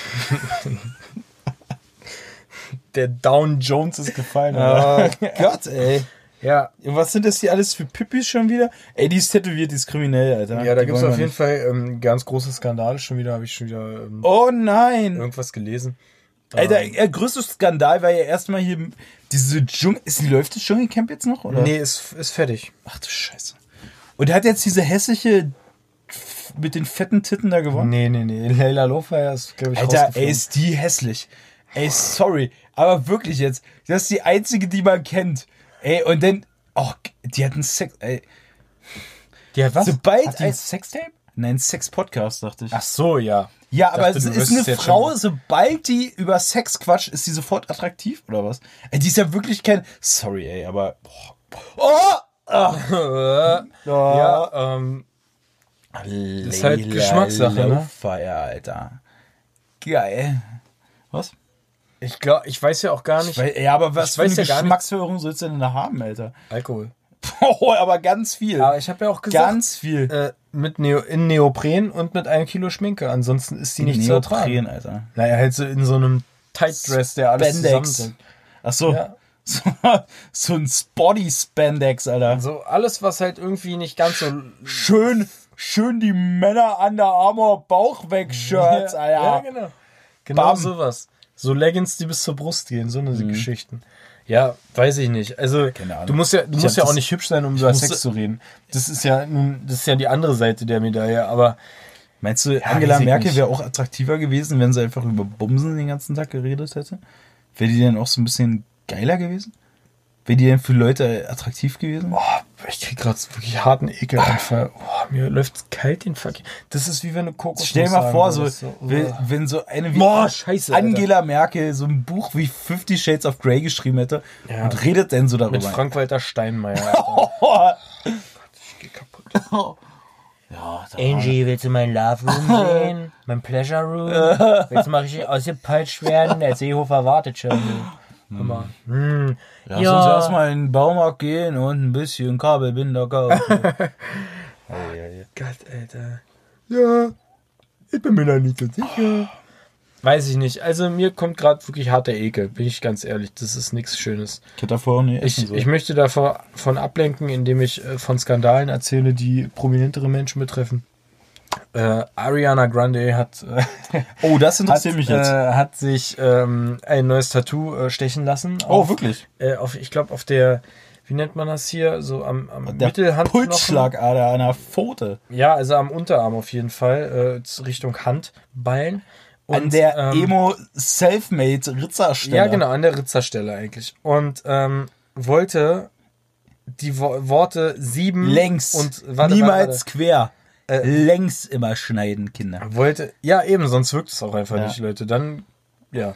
Der Down Jones ist gefallen. Oh Gott, ey. Ja. Was sind das hier alles für Pippis schon wieder? Ey, die ist tätowiert, die ist kriminell, Alter. Ja, da gibt es auf jeden Fall ähm, ganz große Skandale schon wieder, habe ich schon wieder ähm, nicht. Oh nein. irgendwas gelesen. Alter, der größte Skandal war ja erstmal hier diese Dschungel. Ist, läuft das Dschungelcamp jetzt noch, oder? Nee, ist, ist fertig. Ach du Scheiße. Und er hat jetzt diese hässliche mit den fetten Titten da gewonnen? Nee, nee, nee. Leila Lofer ist, glaube ich, Alter, ey, ist die hässlich. Ey, sorry. Aber wirklich jetzt. Das ist die einzige, die man kennt. Ey, und dann. Oh, die hatten Sex. Ey. Die hat was? Sobald hat die ein- Sextape? Nein, Sex-Podcast, dachte ich. Ach so, ja. ja, aber dachte, es ist eine Frau, schon. sobald die über Sex quatscht, ist sie sofort attraktiv, oder was? Ey, die ist ja wirklich kein. Sorry, ey, aber. Boah. Oh! Ach. Ja, ähm, ist halt Geschmackssache, ne? Feier, Alter. Geil. Was? ich glaube, ich weiß ja auch gar nicht. Weil, ja, aber was für eine weiß ja Geschmacksführung sollst du denn da haben, Alter? Alkohol. Oh, aber ganz viel. Aber ich habe ja auch gesagt, ganz viel. äh, mit Neo, in Neopren und mit einem Kilo Schminke. Ansonsten ist die nicht zu ertragen. Neopren, Alter. Naja, halt so in so einem Tight Dress, der alles Spandex. zusammendrückt. Ach so. Ja. So, so ein Spotty Spandex, Alter. So alles, was halt irgendwie nicht ganz so. Schön, schön die Männer Under Armour Bauch weg Shirts, Alter. Ja, genau. Genau Bam. sowas. So Leggings, die bis zur Brust gehen, so eine Geschichten. Ja, weiß ich nicht. Also, du musst ja, du Ich musst ja auch nicht hübsch sein, um über Sex zu reden. Das ist ja nun, das ist ja die andere Seite der Medaille, aber Meinst du, Angela weiß ich Merkel wäre auch attraktiver gewesen, wenn sie einfach über Bumsen den ganzen Tag geredet hätte? Wäre die denn auch so ein bisschen geiler gewesen? Wäre die denn für Leute attraktiv gewesen? boah, ich krieg gerade wirklich harten Ekelanfall. Boah, mir läuft kalt den Fuck. Das ist wie wenn du Kokos Stell dir mal vor, so, wenn, oh. wenn so eine wie Boah, scheiße, Alter. Angela Merkel so ein Buch wie Fifty Shades of Grey geschrieben hätte Ja. und redet denn so darüber. mit Frank-Walter Steinmeier. Alter. Oh, ich geh kaputt. ja, Angie, willst du mein Love Room sehen? Mein Pleasure Room? Willst du mal richtig ausgepeitscht werden? Der Seehofer wartet schon. Hör mal. Hm. Lass uns erstmal in den Baumarkt gehen und ein bisschen Kabelbinder kaufen. Gott, Alter. Ja, ich bin mir da nicht so sicher. Weiß ich nicht. Also mir kommt gerade wirklich harter Ekel, bin ich ganz ehrlich. Das ist nichts Schönes. ich hätte davor nicht essen Ich, ich möchte davon ablenken, indem ich äh, von Skandalen erzähle, die prominentere Menschen betreffen. Äh, Ariana Grande hat, äh, oh, das hat, interessiert mich jetzt. äh, hat sich ähm, ein neues Tattoo äh, stechen lassen. oh, auf, wirklich? Äh, auf, ich glaube, auf der, wie nennt man das hier? So am, am Der Mittelhandknochen. Pulsschlagader an der Pfote. Ja, also am Unterarm auf jeden Fall, äh, Richtung Handballen. an der ähm, Emo Selfmade Ritzerstelle. Ja, genau, an der Ritzerstelle eigentlich. Und ähm, wollte die Wo Worte sieben Längs. und warte, Niemals warte, quer. Äh, Längs immer schneiden, Kinder. wollte ja eben, sonst wirkt es auch einfach Ja. nicht, Leute. Dann ja,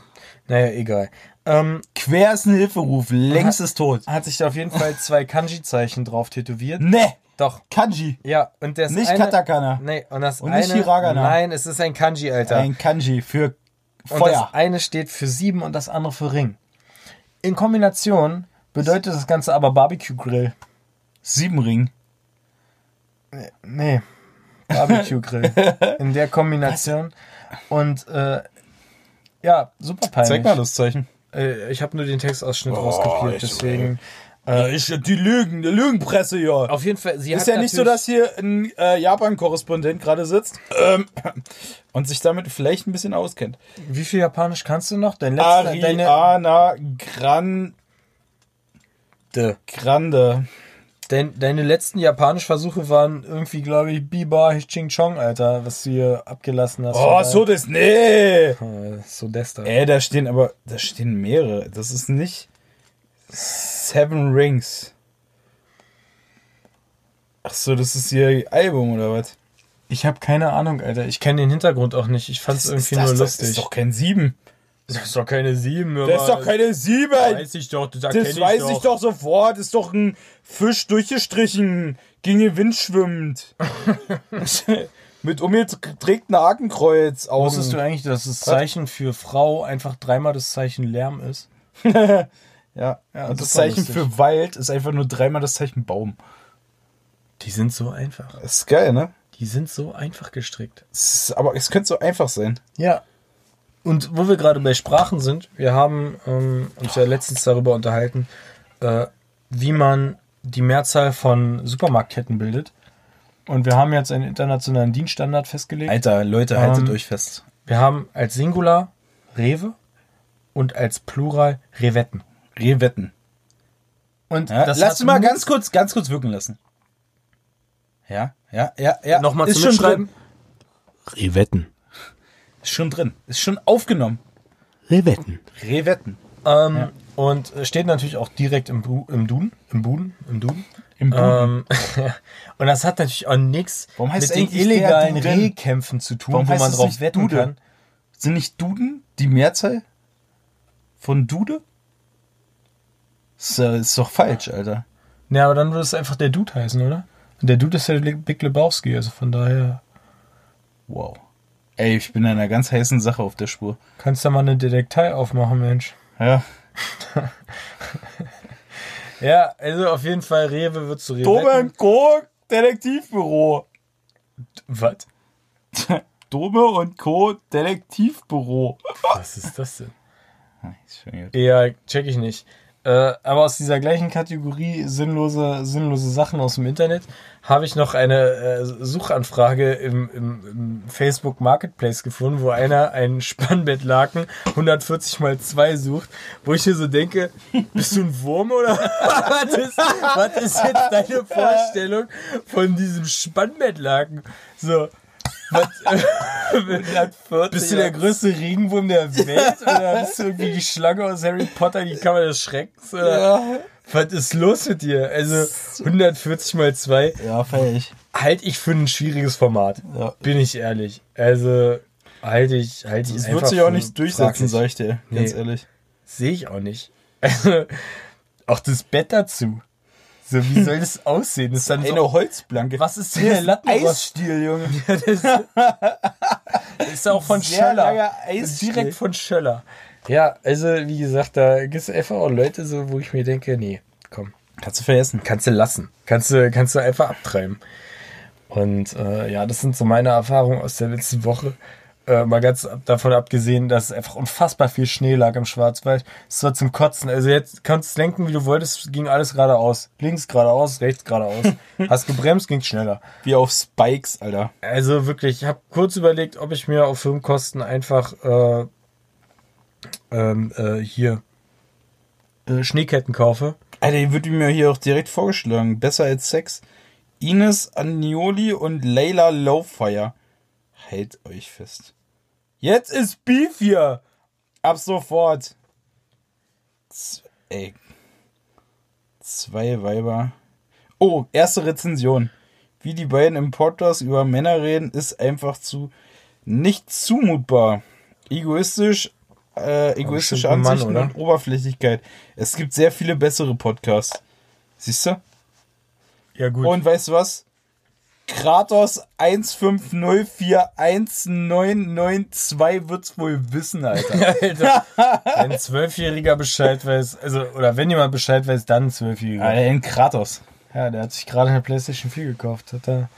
naja, egal. Ähm, Quer ist ein Hilferuf, längs ist tot. hat sich da auf jeden Fall zwei Kanji-Zeichen drauf tätowiert. Ne, Doch. Kanji. Ja, und das Nicht eine, Katakana. Nee, und das Und eine, nicht Hiragana. Nein, es ist ein Kanji, Alter. Ein Kanji für Und Feuer. das eine steht für sieben und das andere für Ring. In Kombination bedeutet das Ganze aber Barbecue Grill. Siebenring. Nee. Barbecue Grill. In der Kombination. Und äh, ja, super peinlich. Zeig mal das Zeichen. Äh, ich habe nur den Textausschnitt Oh, rauskopiert, deswegen. Ja, ich, die Lügen, die Lügenpresse hier. Auf jeden Fall, sie Ist hat ja nicht so, dass hier ein äh, Japan-Korrespondent gerade sitzt ähm, und sich damit vielleicht ein bisschen auskennt. Wie viel Japanisch kannst du noch? Dein letzter, deine, Ariana Grande. Grande. Dein, deine letzten Japanisch-Versuche waren irgendwie, glaube ich, Biba Ching Chong, Alter, was du hier abgelassen hast. Oh, so das. Nee. Äh, so Desta. Ey, da stehen aber, da stehen mehrere. Das ist nicht Seven Rings. Ach so, das ist ihr Album oder was? Ich habe keine Ahnung, Alter. Ich kenne den Hintergrund auch nicht. Ich fand es irgendwie das, nur das lustig. ist doch kein Sieben. Das ist doch keine sieben. Das ist doch keine Sieben. Weiß ich doch, das, Das weiß ich doch sofort. Das ist doch ein Fisch durchgestrichen, gegen den Wind schwimmt. Mit umgedrehten Hakenkreuz. Augen. Wusstest du eigentlich, dass das Zeichen für Frau einfach dreimal das Zeichen Lärm ist? Ja, Ja, und das das Zeichen lustig. für Wald ist einfach nur dreimal das Zeichen Baum. Die sind so einfach. Das ist geil, ne? Die sind so einfach gestrickt. Ist, aber es könnte so einfach sein. Ja. Und wo wir gerade bei Sprachen sind, wir haben ähm, uns ja letztens darüber unterhalten, äh, wie man die Mehrzahl von Supermarktketten bildet. Und wir haben jetzt einen internationalen Dienststandard festgelegt. Alter, Leute, haltet Ähm, euch fest. Wir haben als Singular Rewe und als Plural Revetten. Rewetten. Und Ja, das lass du mal ganz kurz, ganz kurz wirken lassen. Ja, ja, ja, ja. Nochmal ist schon drin. Revetten. Ist schon drin. Ist schon aufgenommen. Revetten. Rewetten. Ähm, Und äh, steht natürlich auch direkt im, Bu im Duden. Im Buden. Im Duden. Im Duden. Ähm, und das hat natürlich auch nichts mit den illegalen? Rehkämpfen zu tun, Warum wo heißt man es drauf nicht wetten Dude? kann. Sind nicht Duden die Mehrzahl von Dude? Ist, äh, ist doch falsch, Alter. Ja, aber dann würde es einfach der Dude heißen, oder? Und der Dude ist ja Big Lebowski, also von daher Wow. Ey, ich bin in einer ganz heißen Sache auf der Spur. kannst du mal eine Detektei aufmachen, Mensch. Ja. Ja, also auf jeden Fall Rewe wird zu Rewe. Dome Co. Detektivbüro. Was? Dome und Co. Detektivbüro. Was ist das denn? Ja, check ich nicht. Äh, aber aus dieser gleichen Kategorie sinnlose, sinnlose Sachen aus dem Internet habe ich noch eine äh, Suchanfrage im, im, im Facebook Marketplace gefunden, wo einer einen Spannbettlaken 140 mal 2 sucht, wo ich mir so denke, bist du ein Wurm oder was ist, was ist jetzt deine Vorstellung von diesem Spannbettlaken? So. Was, äh, bist du der größte Regenwurm der Welt oder bist du irgendwie die Schlange aus Harry Potter, die Kammer des Schreckens? Oder? Ja, Was ist los mit dir? Also 140 mal 2 ja feier ich. halte ich für ein schwieriges Format. Ja. Bin ich ehrlich. Also halte ich, halte ich Das wird sich auch nicht durchsetzen, sag ich dir. Ganz Nee. ehrlich. Sehe ich auch nicht. Also, auch das Bett dazu. So, wie soll das aussehen? Das ist dann so, Eine Holzblanke. was ist denn der Lattenrost? Eisstiel, Junge. Ja, das, das ist auch von Sehr Schöller. Direkt von Schöller. Ja, also wie gesagt, da gibt es einfach auch Leute so, wo ich mir denke, nee, komm, Kannst du vergessen. kannst du lassen. Kannst du, kannst du einfach abtreiben. Und äh, ja, das sind so meine Erfahrungen aus der letzten Woche. Äh, mal ganz davon abgesehen, dass einfach unfassbar viel Schnee lag im Schwarzwald. Es war zum Kotzen. Also jetzt kannst du lenken, wie du wolltest, ging alles geradeaus. Links geradeaus, rechts geradeaus. Hast gebremst, ging schneller. Wie auf Spikes, Alter. Also wirklich, ich habe kurz überlegt, ob ich mir auf Firmenkosten einfach äh, ähm, äh, hier äh, Schneeketten kaufe. Alter, die wird mir hier auch direkt vorgeschlagen. Besser als Sex. Ines Agnoli und Layla Lowfire. Hält euch fest. Jetzt ist Beef hier. Ab sofort. Z ey. Zwei Weiber. Oh, erste Rezension. Wie die beiden im Podcast über Männer reden, ist einfach zu nicht zumutbar. Egoistisch, äh, egoistische Mann, Ansichten oder? und Oberflächlichkeit. Es gibt sehr viele bessere Podcasts. Siehst du? Ja gut. Und weißt du was? Kratos 150419992 wird's wohl wissen, Alter. Alter, wenn ein Zwölfjähriger Bescheid weiß, also, oder wenn jemand Bescheid weiß, dann ein Zwölfjähriger. Alter, in Kratos. Ja, der hat sich gerade eine Playstation 4 gekauft. Hat er.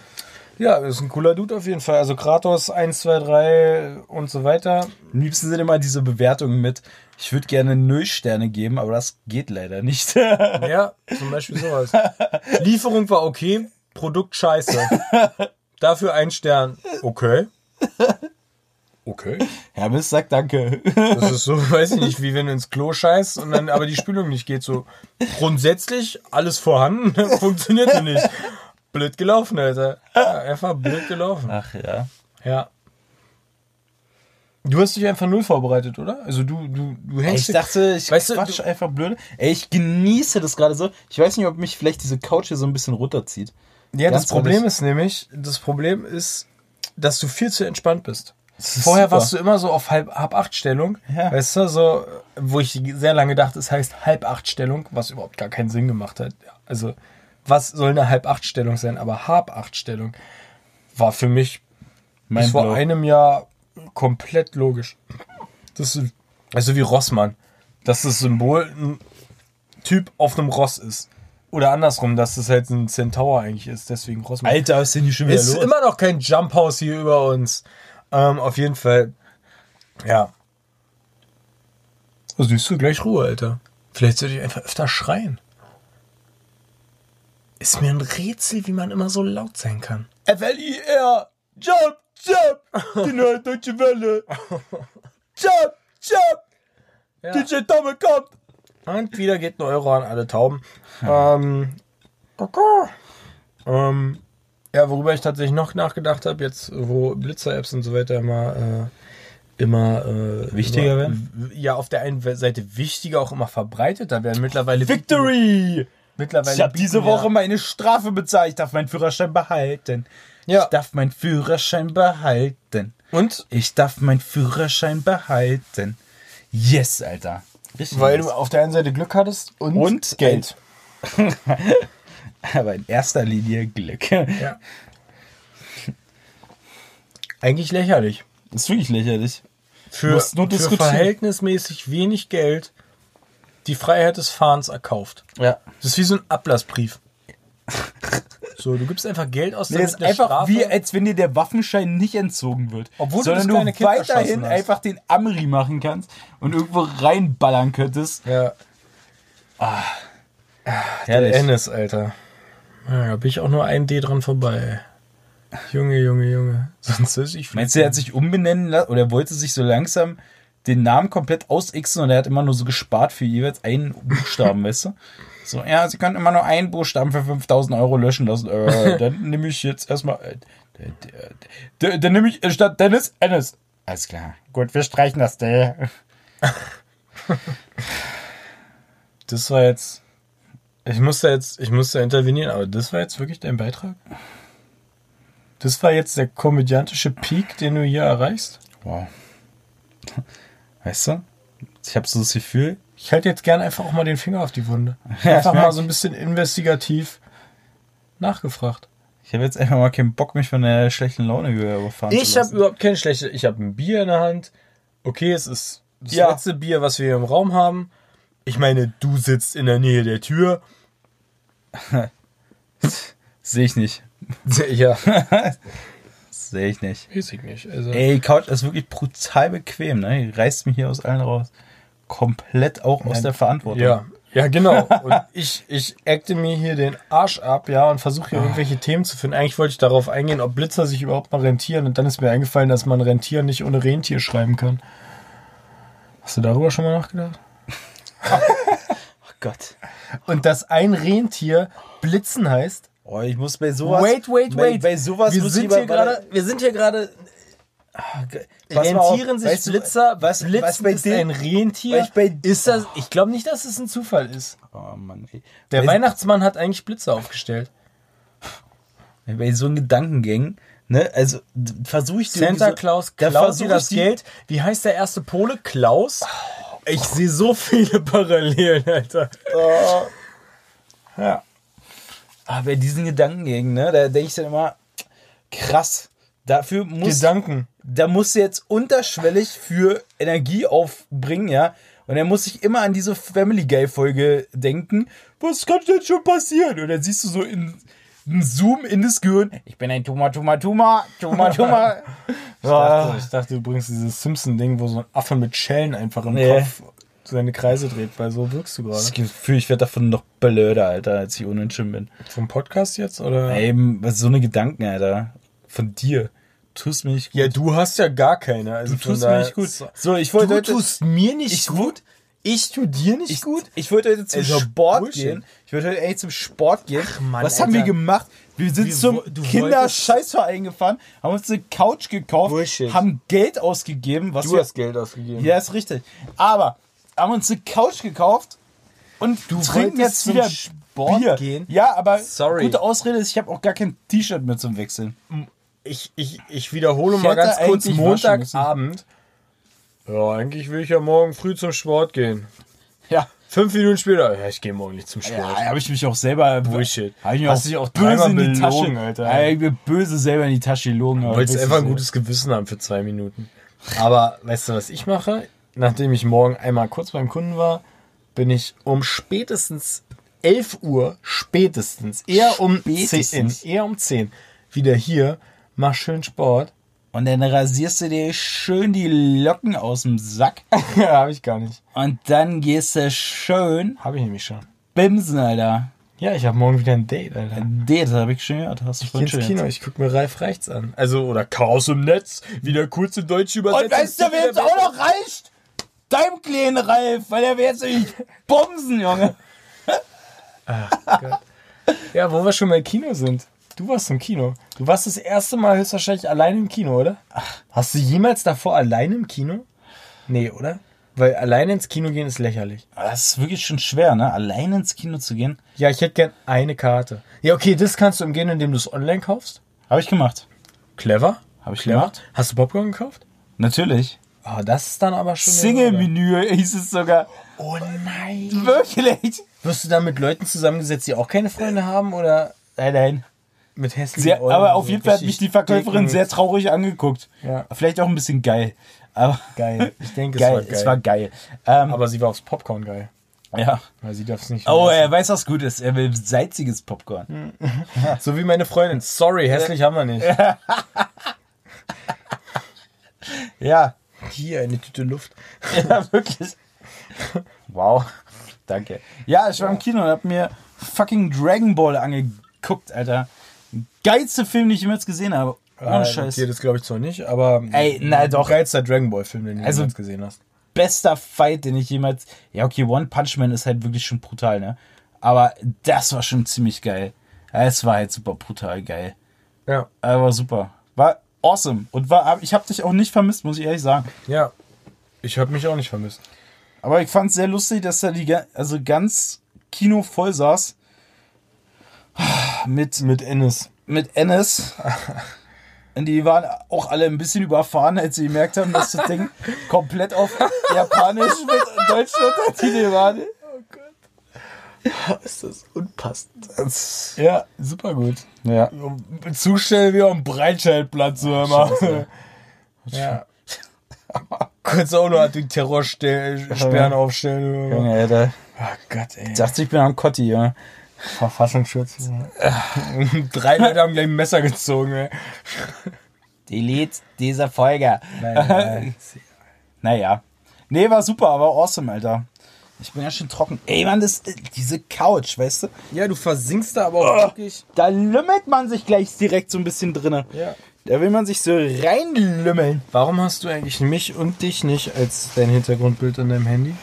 Ja, ist ein cooler Dude auf jeden Fall. Also Kratos 1, 2, 3 und so weiter. Am liebsten sind immer diese Bewertungen mit, ich würde gerne null Sterne geben, aber das geht leider nicht. Ja, zum Beispiel sowas. Lieferung war okay, Produkt scheiße. Dafür ein Stern. Okay. Okay. Hermes sagt danke. Das ist so, weiß ich nicht, wie wenn du ins Klo scheißt und dann aber die Spülung nicht geht. So grundsätzlich alles vorhanden, funktionierte nicht. Blöd gelaufen, Alter. Ja, einfach blöd gelaufen. Ach ja. Ja. Du hast dich einfach null vorbereitet, oder? Also du, du, du Ey, hängst. ich dachte, ich Weißt du, quatsch einfach blöd. Ey, ich genieße das gerade so. Ich weiß nicht, ob mich vielleicht diese Couch hier so ein bisschen runterzieht. Ja, das Problem ist nämlich, das Problem ist, dass du viel zu entspannt bist. Vorher super. warst du immer so auf halb, halb acht Stellung. Ja. Weißt du, so, wo ich sehr lange dachte, es heißt halb acht Stellung, was überhaupt gar keinen Sinn gemacht hat. Also, was soll eine halb acht Stellung sein? Aber halb acht Stellung war für mich bis vor einem Jahr komplett logisch. Das ist also wie Rossmann. Dass das Symbol ein Typ auf einem Ross ist. Oder andersrum, dass das halt ein Centaur eigentlich ist, deswegen Rossmann. Alter, was ist denn hier schon wieder Es ist los? immer noch kein Jump House hier über uns. Ähm, auf jeden Fall. Ja. Also siehst du gleich Ruhe, Alter. Vielleicht sollte ich einfach öfter schreien. Ist mir ein Rätsel, wie man immer so laut sein kann. FLIR! Jump, jump! Die neue deutsche Welle! Jump, jump! Ja. DJ Tomme kommt! Und wieder geht ein Euro an alle Tauben. Ähm, ähm, ja, worüber ich tatsächlich noch nachgedacht habe, jetzt wo Blitzer-Apps und so weiter immer, äh, immer äh, Wichtiger immer, werden? Ja, auf der einen Seite wichtiger, auch immer verbreiteter werden. Mittlerweile Victory! Mittlerweile Ich habe diese ja- Woche meine Strafe bezahlt. Ich darf meinen Führerschein behalten. Ja. Ich darf meinen Führerschein behalten. Und Ich darf meinen Führerschein behalten. Yes, Alter. Richtig weil du auf der einen Seite Glück hattest und, Und Geld. Aber in erster Linie Glück. Ja. Eigentlich lächerlich. Das ist wirklich lächerlich. Für, für verhältnismäßig wenig Geld die Freiheit des Fahrens erkauft. Ja. Das ist wie so ein Ablassbrief. So, du gibst einfach Geld aus, Nee, ist einfach Strafe- wie, als wenn dir der Waffenschein nicht entzogen wird. Obwohl du sondern du Kind weiterhin einfach den Amri machen kannst und irgendwo reinballern könntest. Ja. Herrlich. Ennis, Alter. Ja, da bin ich auch nur ein D dran vorbei. Junge, Junge, Junge. Sonst ist ich Meinst du, er hat sich umbenennen lassen oder er wollte sich so langsam den Namen komplett ausixen und er hat immer nur so gespart für jeweils einen Buchstaben, weißt du? So, ja, sie können immer nur einen Buchstaben für 5000 Euro löschen lassen. Äh, dann nehme ich jetzt erstmal. Äh, d- d- d- dann nehme ich statt Dennis Ennis. Alles klar. Gut, wir streichen das D. Das war jetzt. Ich musste jetzt, ich musste intervenieren, aber das war jetzt wirklich dein Beitrag? Das war jetzt der komödiantische Peak, den du hier erreichst? Wow. Weißt du? Ich habe so das Gefühl, Ich halte jetzt gerne einfach auch mal den Finger auf die Wunde. Einfach ich mal so ein bisschen investigativ nachgefragt. ich habe jetzt einfach mal keinen Bock, mich von der schlechten Laune überfahren Ich zu habe lassen. überhaupt keine schlechte. Ich habe ein Bier in der Hand. Okay, es ist das Ja. letzte Bier, was wir hier im Raum haben. Ich meine, du sitzt in der Nähe der Tür. Sehe ich nicht. Ja, Sehe ich nicht. weiß ich nicht. Also, Ey, Couch ist wirklich brutal bequem, ne? Die reißt mich hier aus allen raus. Komplett auch aus der Verantwortung. ja, ja, genau. Und ich, ich acte mir hier den Arsch ab, ja, und versuche hier irgendwelche Themen zu finden. Eigentlich wollte ich darauf eingehen, ob Blitzer sich überhaupt mal rentieren. Und dann ist mir eingefallen, dass man Rentier nicht ohne Rentier schreiben kann. Hast du darüber schon mal nachgedacht? Oh Gott. Und dass ein Rentier Blitzen heißt? Oh, ich muss bei sowas. Wait, wait, bei, wait. Bei sowas wir muss sind ich hier gerade, wir sind hier gerade rentieren sich weißt Blitzer, was- Blitzen was bei ist ein Rentier. bei- ist das, ich glaube nicht, dass es ein Zufall ist. Oh Mann, ey. Der bei, Weihnachtsmann hat eigentlich Blitzer aufgestellt. bei so einem Gedankengängen, ne? Also versuche ich Santa so- Claus klaut dir das die- Geld. Wie heißt der erste Pole? Klaus? Ich sehe so viele Parallelen, Alter. Ja. Ah, bei diesen Gedankengängen, ne? Da denke ich dann immer, krass. Dafür muss, Gedanken. da muss jetzt unterschwellig für Energie aufbringen, ja. Und er muss sich immer an diese Family Guy Folge denken. Was kann denn schon passieren? Und dann siehst du so in, in Zoom in das Gehirn. Ich bin ein Tuma, Tuma, Tuma, Tuma, Tuma. Ich dachte, ich dachte, du bringst dieses Simpson-Ding, wo so ein Affe mit Schellen einfach im Nee. Kopf seine Kreise dreht, weil so wirkst du Das gerade. Gefühl, ich werde davon noch blöder, Alter, als ich unentschieden bin. Vom Podcast jetzt, oder? Was so eine Gedanken, Alter. Von dir. Tust mir nicht gut. Ja, du hast ja gar keine. Also du tust mir nicht gut. So, ich wollte Du heute, tust mir nicht Ich- gut? Ich tu dir nicht ich, gut? ich wollte heute zum Also Sport Bullshit. gehen. Ich wollte heute eigentlich zum Sport gehen. Mann, Was haben Alter. wir gemacht? Wir sind Wie zum Kinderscheißverein gefahren, haben uns eine Couch gekauft, Bullshit. haben Geld ausgegeben, was Du wir, hast Geld ausgegeben. Ja, ist richtig. Aber haben uns eine Couch gekauft und Du trinken jetzt wieder Sport Bier. gehen? Ja, aber Sorry. gute Ausrede ist, ich habe auch gar kein T-Shirt mehr zum Wechseln. Ich, ich, ich wiederhole Ich mal ganz kurz Montagabend. Ja, eigentlich will ich ja morgen früh zum Sport gehen. Ja. Fünf Minuten später, ja, ich gehe morgen nicht zum Ja, Sport. habe ich mich auch selber. Bullshit. Hab ich Hast auch, auch böse in die belogen, Tasche. Alter. Ja, ich bin böse selber in die Tasche gelogen. Du wolltest einfach ein gutes Gewissen haben für zwei Minuten. Aber weißt du, was ich mache? Nachdem ich morgen einmal kurz beim Kunden war, bin ich um spätestens 11 Uhr, spätestens, eher um Spätestens. 10, eher um 10, wieder hier, mach schön Sport. Und dann rasierst du dir schön die Locken aus dem Sack. ja, habe ich gar nicht. Und dann gehst du schön Habe ich nämlich schon. bimsen, Alter. Ja, ich habe morgen wieder ein Date, Alter. Das habe ich schon gehört. Hast du Ich gehe ins Kino, erzählt. ich gucke mir Ralf Reichts an. Also, oder Chaos im Netz, wieder kurze deutsche Übersetzung. Und weißt du, wer jetzt auch noch reicht? Deinem kleinen Ralf, weil er wird jetzt nicht bumsen, Junge. Ja, wo wir schon mal im Kino sind. Du warst im Kino. Du warst das erste Mal höchstwahrscheinlich allein im Kino, oder? Hast du jemals davor allein im Kino? Nee, oder? Weil alleine ins Kino gehen ist lächerlich. Aber Das ist wirklich schon schwer, ne? Allein ins Kino zu gehen. Ja, ich hätte gern eine Karte. Ja, okay, das kannst du umgehen, indem du es online kaufst. Habe ich gemacht. Clever. Habe ich Clever. gemacht. Hast du Popcorn gekauft? Natürlich. Ah, das ist dann aber schon. Single-Menü hieß es sogar. Oh nein. Wirklich? Wirst du da mit Leuten zusammengesetzt, die auch keine Freunde haben oder Nein, nein. Mit hässlichen Sehr, Eulen, aber auf so jeden Fall hat mich die Verkäuferin sehr traurig angeguckt. Ja. Vielleicht auch ein bisschen geil. Aber geil. Ich denke, geil, es war geil. es war geil. Ähm, aber sie war aufs Popcorn geil. ja. Weil sie darf es nicht. Oh, er weiß, was gut ist. Er will salziges Popcorn. essen. So wie meine Freundin. Sorry, hässlich haben wir nicht. Ja. Hier eine Tüte Luft. Ja, wirklich. Wow. Danke. Ja, ich war im Kino und hab mir fucking Dragon Ball angeguckt, Alter. Geilste Film, den ich jemals gesehen habe. Ohne Äh, Scheiß. Dir das glaube ich zwar nicht, aber Ey, na doch. geilster Dragon Ball Film, den du Also- jemals gesehen hast. Bester Fight, den ich jemals. Ja, okay, One Punch Man ist halt wirklich schon brutal, ne? Aber das war schon ziemlich geil. Es war halt super brutal geil. Ja, Aber war super. War awesome. Und war, ich habe dich auch nicht vermisst, muss ich ehrlich sagen. ja. Ich habe mich auch nicht vermisst. Aber ich fand es sehr lustig, dass da die also ganz Kino voll saß. Mit, Mit Ennis. Mit Ennis. Und die waren auch alle ein bisschen überfahren, als sie gemerkt haben, dass das Ding komplett auf Japanisch mit Deutsch Untertitel war. Ist das unpassend. Ja, super gut. Ja. Zustellen wie am Breitscheidplatz so immer. Ja. Kurz auch noch die Terrorsperren aufstellen. Junge, Alter. Oh Gott, ey. Ich dachte, ich bin am Kotti, ja. Verfassungsschutz. Drei Leute haben gleich ein Messer gezogen, ey. Delete dieser Folge. Nein, nein. Naja. Nee, war super, aber awesome, Alter. Ich bin ja schon trocken. Ey, Mann, das, diese Couch, weißt du? Ja, du versinkst da aber auch wirklich. Da lümmelt man sich gleich direkt so ein bisschen drinne. Ja. Da will man sich so reinlümmeln. Warum hast du eigentlich mich und dich nicht als dein Hintergrundbild in deinem Handy?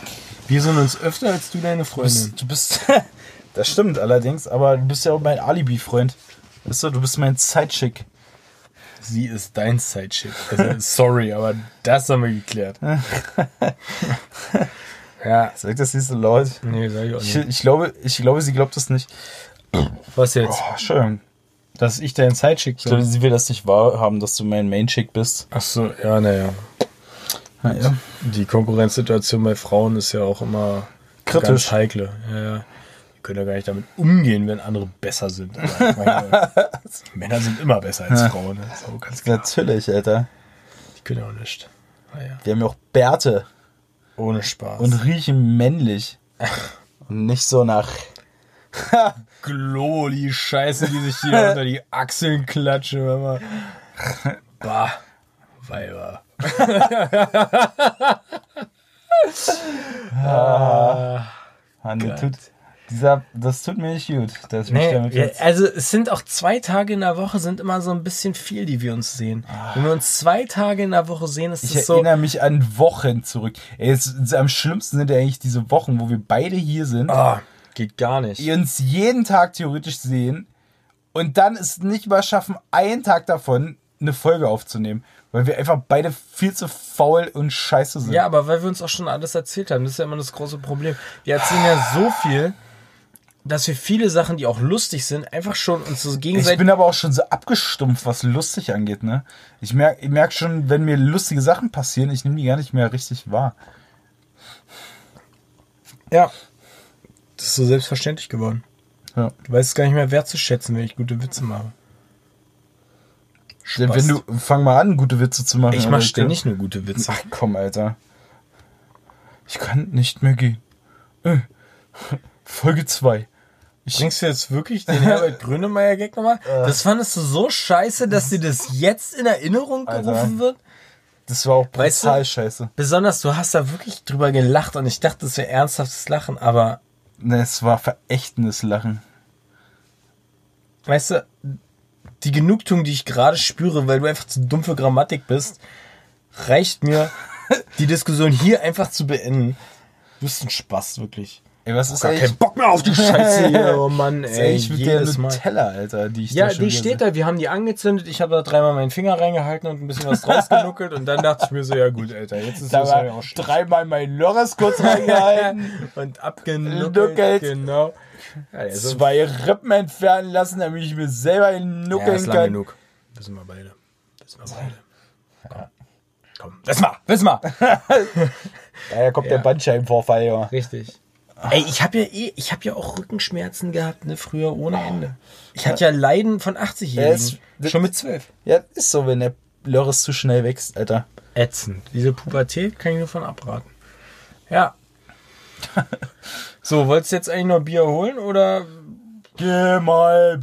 Wir sind uns öfter als du deine Du Freundin. bist, du bist das stimmt allerdings, aber du bist ja auch mein Alibi-Freund. Weißt du, du bist mein Sidechick. Sie ist dein Sidechick. Also, sorry, aber das haben wir geklärt. ja. Sag das nicht so laut. Nee, sag ich auch Ich, nicht. ich, glaube, ich glaube, sie glaubt das nicht. Was jetzt? Oh, Entschuldigung. Dass ich dein Sidechick Ich glaube, bin? sie will das nicht wahrhaben, dass du mein Main-Chick bist. Ach so, ja, naja. Naja. Die Konkurrenzsituation bei Frauen ist ja auch immer Kritisch. ganz heikle. Ja, ja. Können ja gar nicht damit umgehen, wenn andere besser sind. Meine, Männer sind immer besser als Frauen. ne? Auch ganz klar. Natürlich, Alter. Die können ja auch nicht. Naja. Wir haben ja auch Bärte Ohne Spaß. und riechen männlich. Und nicht so nach. Glo, die Scheiße, die sich hier unter die Achseln klatschen. Wenn man bah, Weiber. Mann, das tut, dieser, das tut mir nicht gut. Dass ich mich Nee, damit ja, jetzt, also es sind auch zwei Tage in der Woche sind immer so ein bisschen viel, die wir uns sehen. Wenn wir uns zwei Tage in der Woche sehen, ist ich es so. erinnere mich an Wochen zurück. Ey, es, es, am schlimmsten sind ja eigentlich diese Wochen, wo wir beide hier sind, Ah, geht gar nicht. die uns jeden Tag theoretisch sehen und dann es nicht mal schaffen, einen Tag davon eine Folge aufzunehmen, weil wir einfach beide viel zu faul und scheiße sind. Ja, aber weil wir uns auch schon alles erzählt haben, das ist ja immer das große Problem. Wir erzählen ja so viel, dass wir viele Sachen, die auch lustig sind, einfach schon uns so Ich gegenseitig. bin aber auch schon so abgestumpft, was lustig angeht, ne? Ich merke ich merk schon, wenn mir lustige Sachen passieren, ich nehme die gar nicht mehr richtig wahr. Ja. Das ist so selbstverständlich geworden. Ja. Du weißt es gar nicht mehr wertzuschätzen, wenn ich gute Witze mache. Denn Wenn du, fang mal an, gute Witze zu machen. Ich mache ständig nur gute Witze. Ach komm, Alter. Ich kann nicht mehr gehen. Äh. Folge 2. Bringst du jetzt wirklich den Herbert Grönemeyer-Gag nochmal? Äh. Das fandest du so scheiße, dass dir das jetzt in Erinnerung Alter. gerufen wird? Das war auch Weißt du- brutal scheiße. Besonders, du hast da wirklich drüber gelacht und ich dachte, das wäre ernsthaftes Lachen, aber Ne, es war verächtendes Lachen. weißt du, die Genugtuung, die ich gerade spüre, weil du einfach zu dumm für Grammatik bist, reicht mir, die Diskussion hier einfach zu beenden. Du bist ein Spaß, wirklich. Ey, was ist Gar eigentlich, keinen Bock mehr auf die Scheiße hier, oh Mann, ey, mit der jedes Mal. Nutella, Alter, die ich Ja, da die steht da, wir haben die angezündet, ich habe da dreimal meinen Finger reingehalten und ein bisschen was draus genuckelt und dann dachte ich mir so, ja gut, Alter, jetzt ist Da das war ja auch schlecht. dreimal mein Lörres kurz reingehalten, Und abgenuckelt, Nuckelt. genau. Ja, der zwei Rippen entfernen lassen, damit ich mir selber ja, nuckeln ist lang kann. genug. Wissen wir beide. Wissen wir beide. Komm, komm, wissen wir, wissen wir. Daher kommt Ja. der Bandscheibenvorfall, ja. Richtig. Ey, ich habe ja eh, ich habe ja auch Rückenschmerzen gehabt, ne, früher ohne Ende. Ich hatte ja Leiden von 80-Jährigen. Ja, es- Schon mit 12. Ja, ist so, wenn der Lörres zu schnell wächst, Alter. ätzend. Diese Pubertät kann ich nur von abraten. Ja. so, wolltest du jetzt eigentlich noch Bier holen oder Geh mal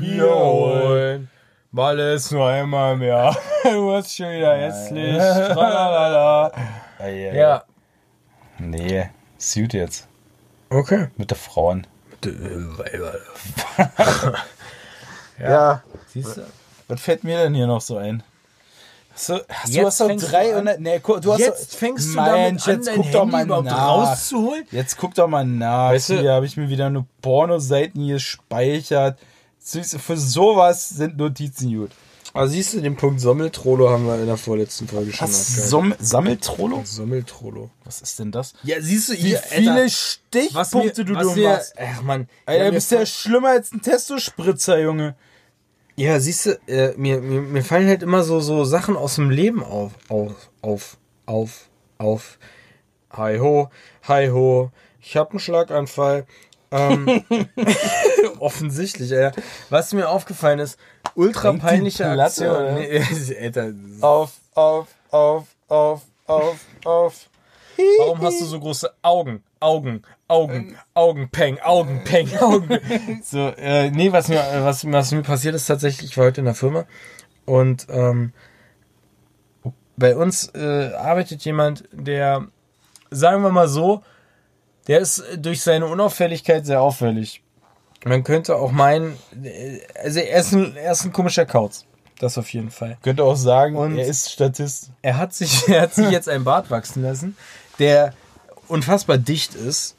Mal ist nur einmal mehr. du hast schon wieder hässlich. Tralalala. Ja. Nee, gut jetzt. Okay. Mit der Frauen. D- äh, Weiber. Ja. Siehst du? Was fällt mir denn hier noch so ein? Hast du, hast du hast doch fängst du 300. Nee, du hast Jetzt doch, fängst du an, jetzt dein guck doch Handy mal überhaupt nach. rauszuholen. Jetzt guck doch mal nach. Weißt du- hier habe ich mir wieder nur Pornoseiten hier gespeichert. Für sowas sind Notizen gut. Also siehst du, den Punkt Sommeltrollo haben wir in der vorletzten Folge schon Was? Som Sammeltrollo? Sommeltrollo. Was ist denn das? Ja, siehst du, Wie ihr, viele Alter, Stichpunkte du was du mir, machst. Ach man, Ey, ja, du mir bist ja schlimmer als ein Testospritzer, Junge. Ja, siehst du, äh, mir, mir, mir fallen halt immer so, so Sachen aus dem Leben auf, auf, auf, auf, auf. Hi ho, hi ho, ich hab einen Schlaganfall. Ähm, offensichtlich, ey. Was mir aufgefallen ist, ultra peinliche Aktion. oder? Nee, Alter, Auf, auf, auf, auf, auf, auf. warum hast du so große Augen? Augen, Augen, Augenpeng, Augenpeng, Augen. So, äh, nee, was mir, was, was mir passiert ist tatsächlich, ich war heute in der Firma und ähm, bei uns äh, arbeitet jemand, der, sagen wir mal so, der ist durch seine Unauffälligkeit sehr auffällig. Man könnte auch meinen, äh, also er ist ein, er ist ein komischer Kauz. Das auf jeden Fall. Könnte auch sagen, Und- er ist Statist. Er hat sich, er hat sich jetzt einen Bart wachsen lassen, der unfassbar dicht ist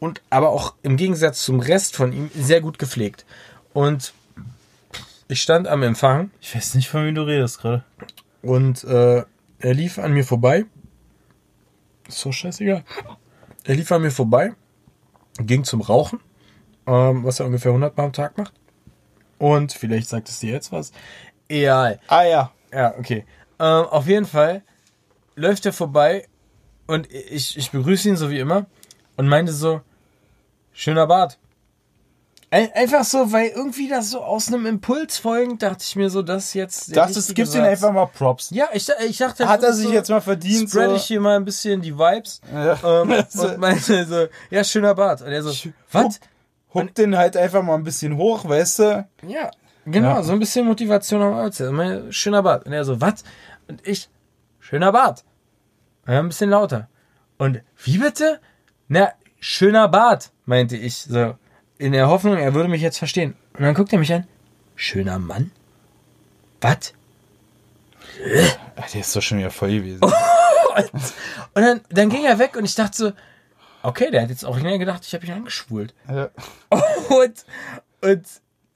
und aber auch im Gegensatz zum Rest von ihm sehr gut gepflegt. Und ich stand am Empfang Ich weiß nicht, von wem du redest gerade. und äh, er lief an mir vorbei. Ist so scheißegal. Er lief an mir vorbei, ging zum Rauchen, ähm, was er ungefähr 100 Mal am Tag macht. Und vielleicht sagt es dir jetzt was. Egal. Ah ja. Ja, okay. Ähm, auf jeden Fall läuft er vorbei und ich, ich begrüße ihn so wie immer und meinte so, schöner Bart. Ein, einfach so, weil irgendwie das so aus einem Impuls folgend, dachte ich mir so, dass jetzt. Das ist, gibst ihm Satz- einfach mal Props. Ja, ich, ich dachte. Hat er sich jetzt mal verdient, Spread so- ich hier mal ein bisschen die Vibes. Ja. Ähm, und meinte so, ja, schöner Bart. Und er so, was? Huck den halt einfach mal ein bisschen hoch, weißt du? Ja, genau, Ja. so ein bisschen Motivation am. Mein schöner Bart. Und er so, was? Und ich, schöner Bart. Ja, ein bisschen lauter. Und wie bitte? Na, schöner Bart, meinte ich so. In der Hoffnung, er würde mich jetzt verstehen. Und dann guckt er mich an. Schöner Mann? Was? Ach, der ist doch schon wieder voll gewesen. Und dann, dann ging er weg und ich dachte so, okay, der hat jetzt auch länger gedacht, ich habe ihn angeschwult. Ja. Und, und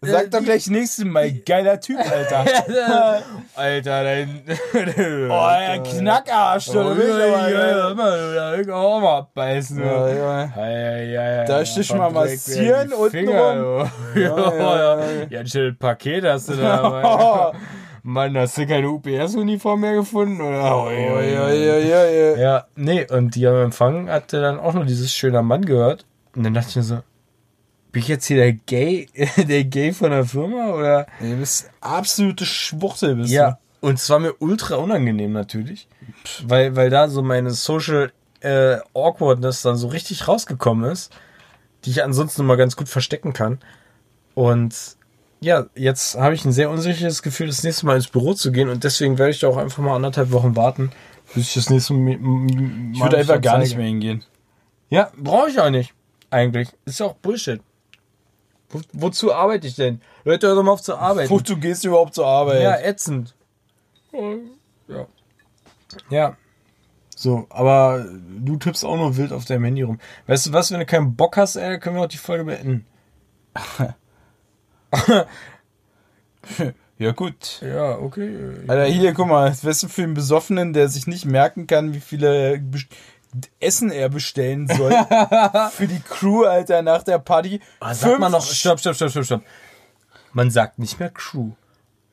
Sag äh, doch gleich nächstes Mal, geiler Typ, Alter. Alter, dein. Oh, ein Knackarsch, du Oh, willst ja, ja, ja, ja. Auch mal abbeißen. Ja, ja. Ja, ja, ja, ja, Da stich mal massieren unten Finger, rum. Ja, Ja, ja, ja, ja. ja. ein schönes Paket hast du da. Mann, hast du keine UPS-Uniform mehr gefunden? Oder? Oh, ja, ja, ja, ja, ja. Ja, nee, und die am Empfang hatte dann auch nur dieses schöner Mann gehört. Und dann dachte ich mir so, bin ich jetzt hier der Gay, der Gay von der Firma? Oder? Du bist absolute Schwuchtel, bist Ja, und es war mir ultra unangenehm natürlich, weil, weil da so meine Social äh, Awkwardness dann so richtig rausgekommen ist, die ich ansonsten immer ganz gut verstecken kann. Und ja, jetzt habe ich ein sehr unsicheres Gefühl, das nächste Mal ins Büro zu gehen und deswegen werde ich da auch einfach mal anderthalb Wochen warten, bis ich das nächste Mal. du. Ich würde einfach gar nicht mehr hingehen. Ja, brauche ich auch nicht. Eigentlich. Ist ja auch Bullshit. Wo, wozu arbeite ich denn? Leute, hört doch mal auf zu arbeiten. Wo du gehst überhaupt zur Arbeit? Ja, ätzend. Ja. Ja. So, aber du tippst auch nur wild auf deinem Handy rum. Weißt du was, wenn du keinen Bock hast, ey, können wir auch die Folge beenden. ja gut. Ja, okay. Alter, hier, guck mal, du, für einen Besoffenen, der sich nicht merken kann, wie viele Essen er bestellen soll. für die Crew, Alter, nach der Party. Ah, sagt man noch, stopp, stopp, stopp, stopp, stopp. Man sagt nicht mehr Crew.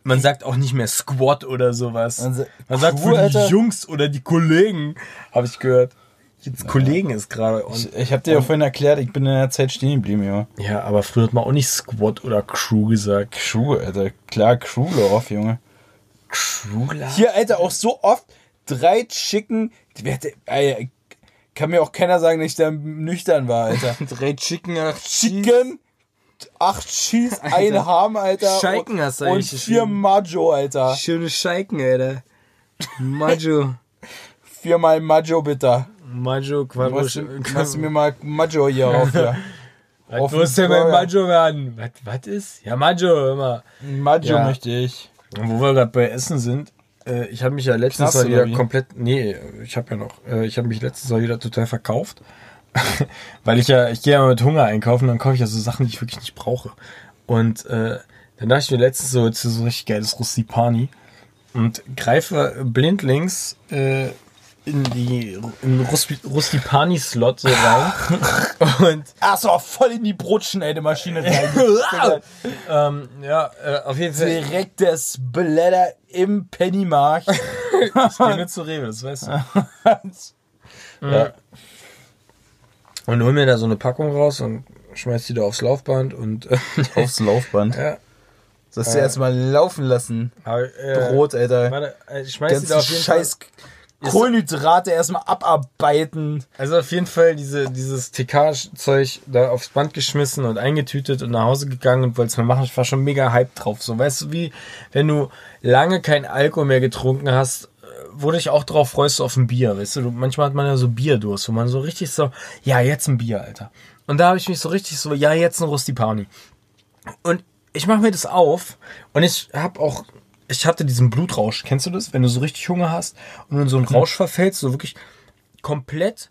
Man sagt auch nicht mehr Squad oder sowas. Man sa- Man sagt für die? Jungs oder die Kollegen, habe ich gehört. Jetzt Kollegen ist gerade. Ich, und- ich hab dir ja vorhin erklärt, ich bin in der Zeit stehen geblieben, ja. Ja, aber früher hat man auch nicht Squad oder Crew gesagt. Crew, Alter. Klar, Crew Love, Junge. Crew? Hier, Alter, auch so oft drei Chicken. Alter, kann mir auch keiner sagen, dass ich da nüchtern war, Alter. Drei Chicken, ach, Chicken, acht Cheese, ein Alter. Ham, Alter. Scheiken hast du und, und eigentlich vier geschrieben. Maggio, Alter. Schöne Scheiken, Alter. Majo. Viermal Maggio, bitte. Maggio, Quattro. Machst du, mir mal Maggio hier auf, ja. Was auf muss den denn Burger. Maggio werden? Was, was ist? Ja, Maggio, immer. Maggio Ja. möchte ich. Und wo wir gerade bei Essen sind, äh, ich habe mich ja letztens Knast mal wieder wie? komplett, nee, ich habe ja noch, äh, ich habe mich letztens mal wieder total verkauft, weil ich ja, ich gehe ja mit Hunger einkaufen, dann kaufe ich ja so Sachen, die ich wirklich nicht brauche. Und äh, dann dachte ich mir letztens so, jetzt ist so richtig geiles Rustipani und greife blindlings äh, in die in Rustipani-Slot so rein und Ach so, voll in die Brotschneidemaschine rein. ähm, ja, äh, auf jeden Fall. Direkt das Blätter im Pennymarkt. Ich gehe nur zu Rewe, das weißt du. ja. Und hol mir da so eine Packung raus und schmeiß die da aufs Laufband und äh, Aufs Laufband. ja, Sollst du erstmal laufen lassen. äh, Brot, Alter. Warte, äh, ich schmeiß die da auf jeden scheiß Kohlenhydrate erstmal abarbeiten. Also auf jeden Fall diese, dieses TK-Zeug da aufs Band geschmissen und eingetütet und nach Hause gegangen und wollte es mal machen. Ich war schon mega hyped drauf. So, weißt du, wie wenn du lange kein Alkohol mehr getrunken hast, äh, wo du dich auch drauf freust, auf ein Bier, weißt du, du, manchmal hat man ja so Bierdurst, wo man so richtig so, ja, jetzt ein Bier, Alter. Und da habe ich mich so richtig so, ja, jetzt ein Rustipani. Und ich mache mir das auf und ich habe auch, ich hatte diesen Blutrausch. Kennst du das? Wenn du so richtig Hunger hast und in so einen Rausch verfällst, so wirklich komplett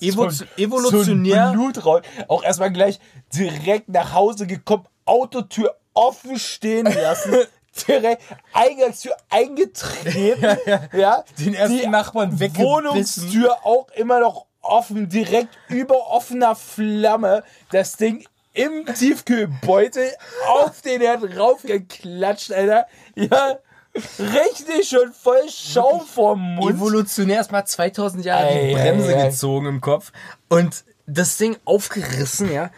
evo So evolutionär. So Blutrausch. Auch erstmal gleich direkt nach Hause gekommen, Autotür offen stehen lassen. direkt Eingangstür eingetreten. ja, Den ersten Die Nachbarn weggebissen. Wohnungstür auch immer noch offen, direkt über offener Flamme. Das Ding im Tiefkühlbeutel auf den Herd raufgeklatscht, Alter. Ja, richtig schon voll Schaum vorm Mund. evolutionär erstmal 2000 Jahre Ey, die Bremse ey, ey. gezogen im Kopf und das Ding aufgerissen, ja.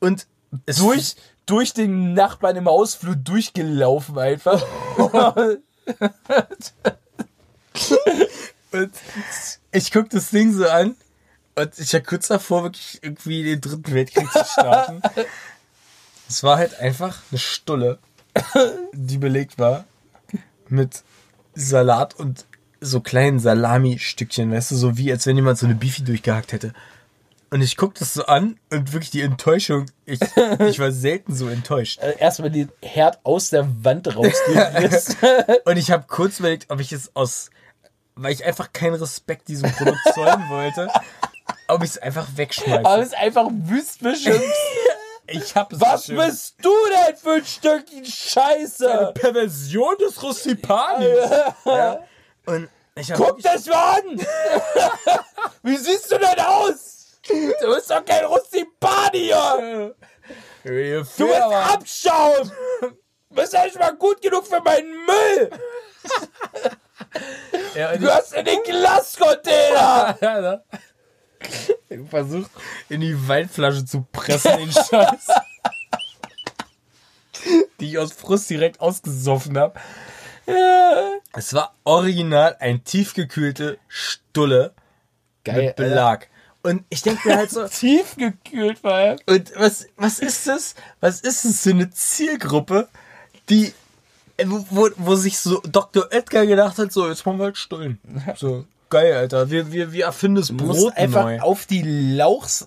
Und durch, durch den Nachbarn im Hausflur durchgelaufen einfach. Und ich guck das Ding so an und ich war kurz davor, wirklich irgendwie den dritten Weltkrieg zu starten. es war halt einfach eine Stulle, die belegt war mit Salat und so kleinen Salami-Stückchen, weißt du, so wie als wenn jemand so eine Beefy durchgehackt hätte. Und ich guck das so an und wirklich die Enttäuschung, ich, ich war selten so enttäuscht. Äh, Erstmal den Herd aus der Wand rausgerissen. Und ich habe kurz überlegt, ob ich es aus, weil ich einfach keinen Respekt diesem Produkt zollen wollte, ob ich es einfach Aber wegschmeiße. es ist einfach wüst beschimpft. Ich habe es Was bestimmt. bist du denn für ein Stückchen Scheiße? Perversion des Rustipanis. ja. Und ich habe Guck das mal an! Wie siehst du denn aus? Du bist doch kein Rustipani hier! Du bist Abschaum! Du bist ja nicht mal gut genug für meinen Müll! ja, und Du hast in den Glascontainer! ja, ne? Versucht in die Weinflasche zu pressen, den Scheiß. die ich aus Frust direkt ausgesoffen habe. Es war original ein tiefgekühlte Stulle mit Belag. Und ich denke mir halt so, Tiefgekühlt vor allem. Und was, was ist das? Was ist das für eine Zielgruppe, die, wo, wo, wo sich so Dr. Oetker gedacht hat, so, jetzt machen wir halt Stullen. So, geil, Alter. Wir, wir, wir erfinden das Du musst Brot einfach neu. auf die Lauchs,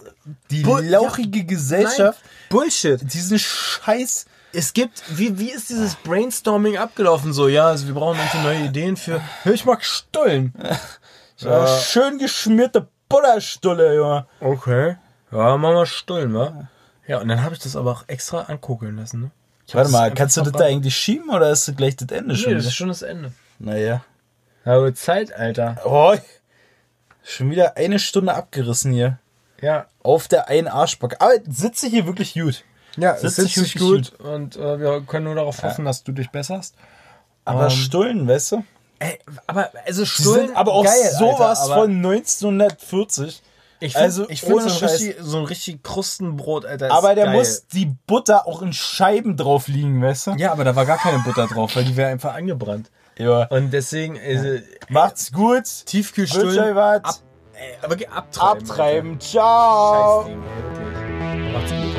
die Bu- lauchige Gesellschaft, Nein, Bullshit. diesen Scheiß. Es gibt, wie, wie ist dieses Brainstorming abgelaufen? So, ja, also wir brauchen irgendwie neue Ideen für, ich mag Stullen. Ja. Schön geschmierte Butterstulle, Junge. Okay. Ja, machen wir Stullen, wa? Ja, und dann habe ich das aber auch extra ankugeln lassen, ne? Warte mal, kannst du das da eigentlich schieben oder ist das gleich das Ende Nee, schon? das wieder? ist schon das Ende. Naja. Aber Zeit, Alter. Oh, schon wieder eine Stunde abgerissen hier. Ja, Auf der einen Arschbacke. Aber sitze hier wirklich gut. Ja, Sitzt es sitzt sich sich wirklich gut und äh, wir können nur darauf hoffen, dass du dich besserst. Aber Ähm, Stullen, weißt du? Ey, aber also Stullen, sind aber auch geil, sowas Alter, aber von 1940. Ich find, also ich finde ohne so, ein richtig, so ein richtig Krustenbrot, Alter. ist Aber der geil. muss die Butter auch in Scheiben drauf liegen, weißt du? Ja, aber da war gar keine Butter drauf, weil die wäre einfach angebrannt. Ja. Und deswegen äh, Macht's gut. Was. ab, ey, aber abtreiben. Abtreiben. Alter. Ciao. Scheiß Ding, wirklich. Macht's gut.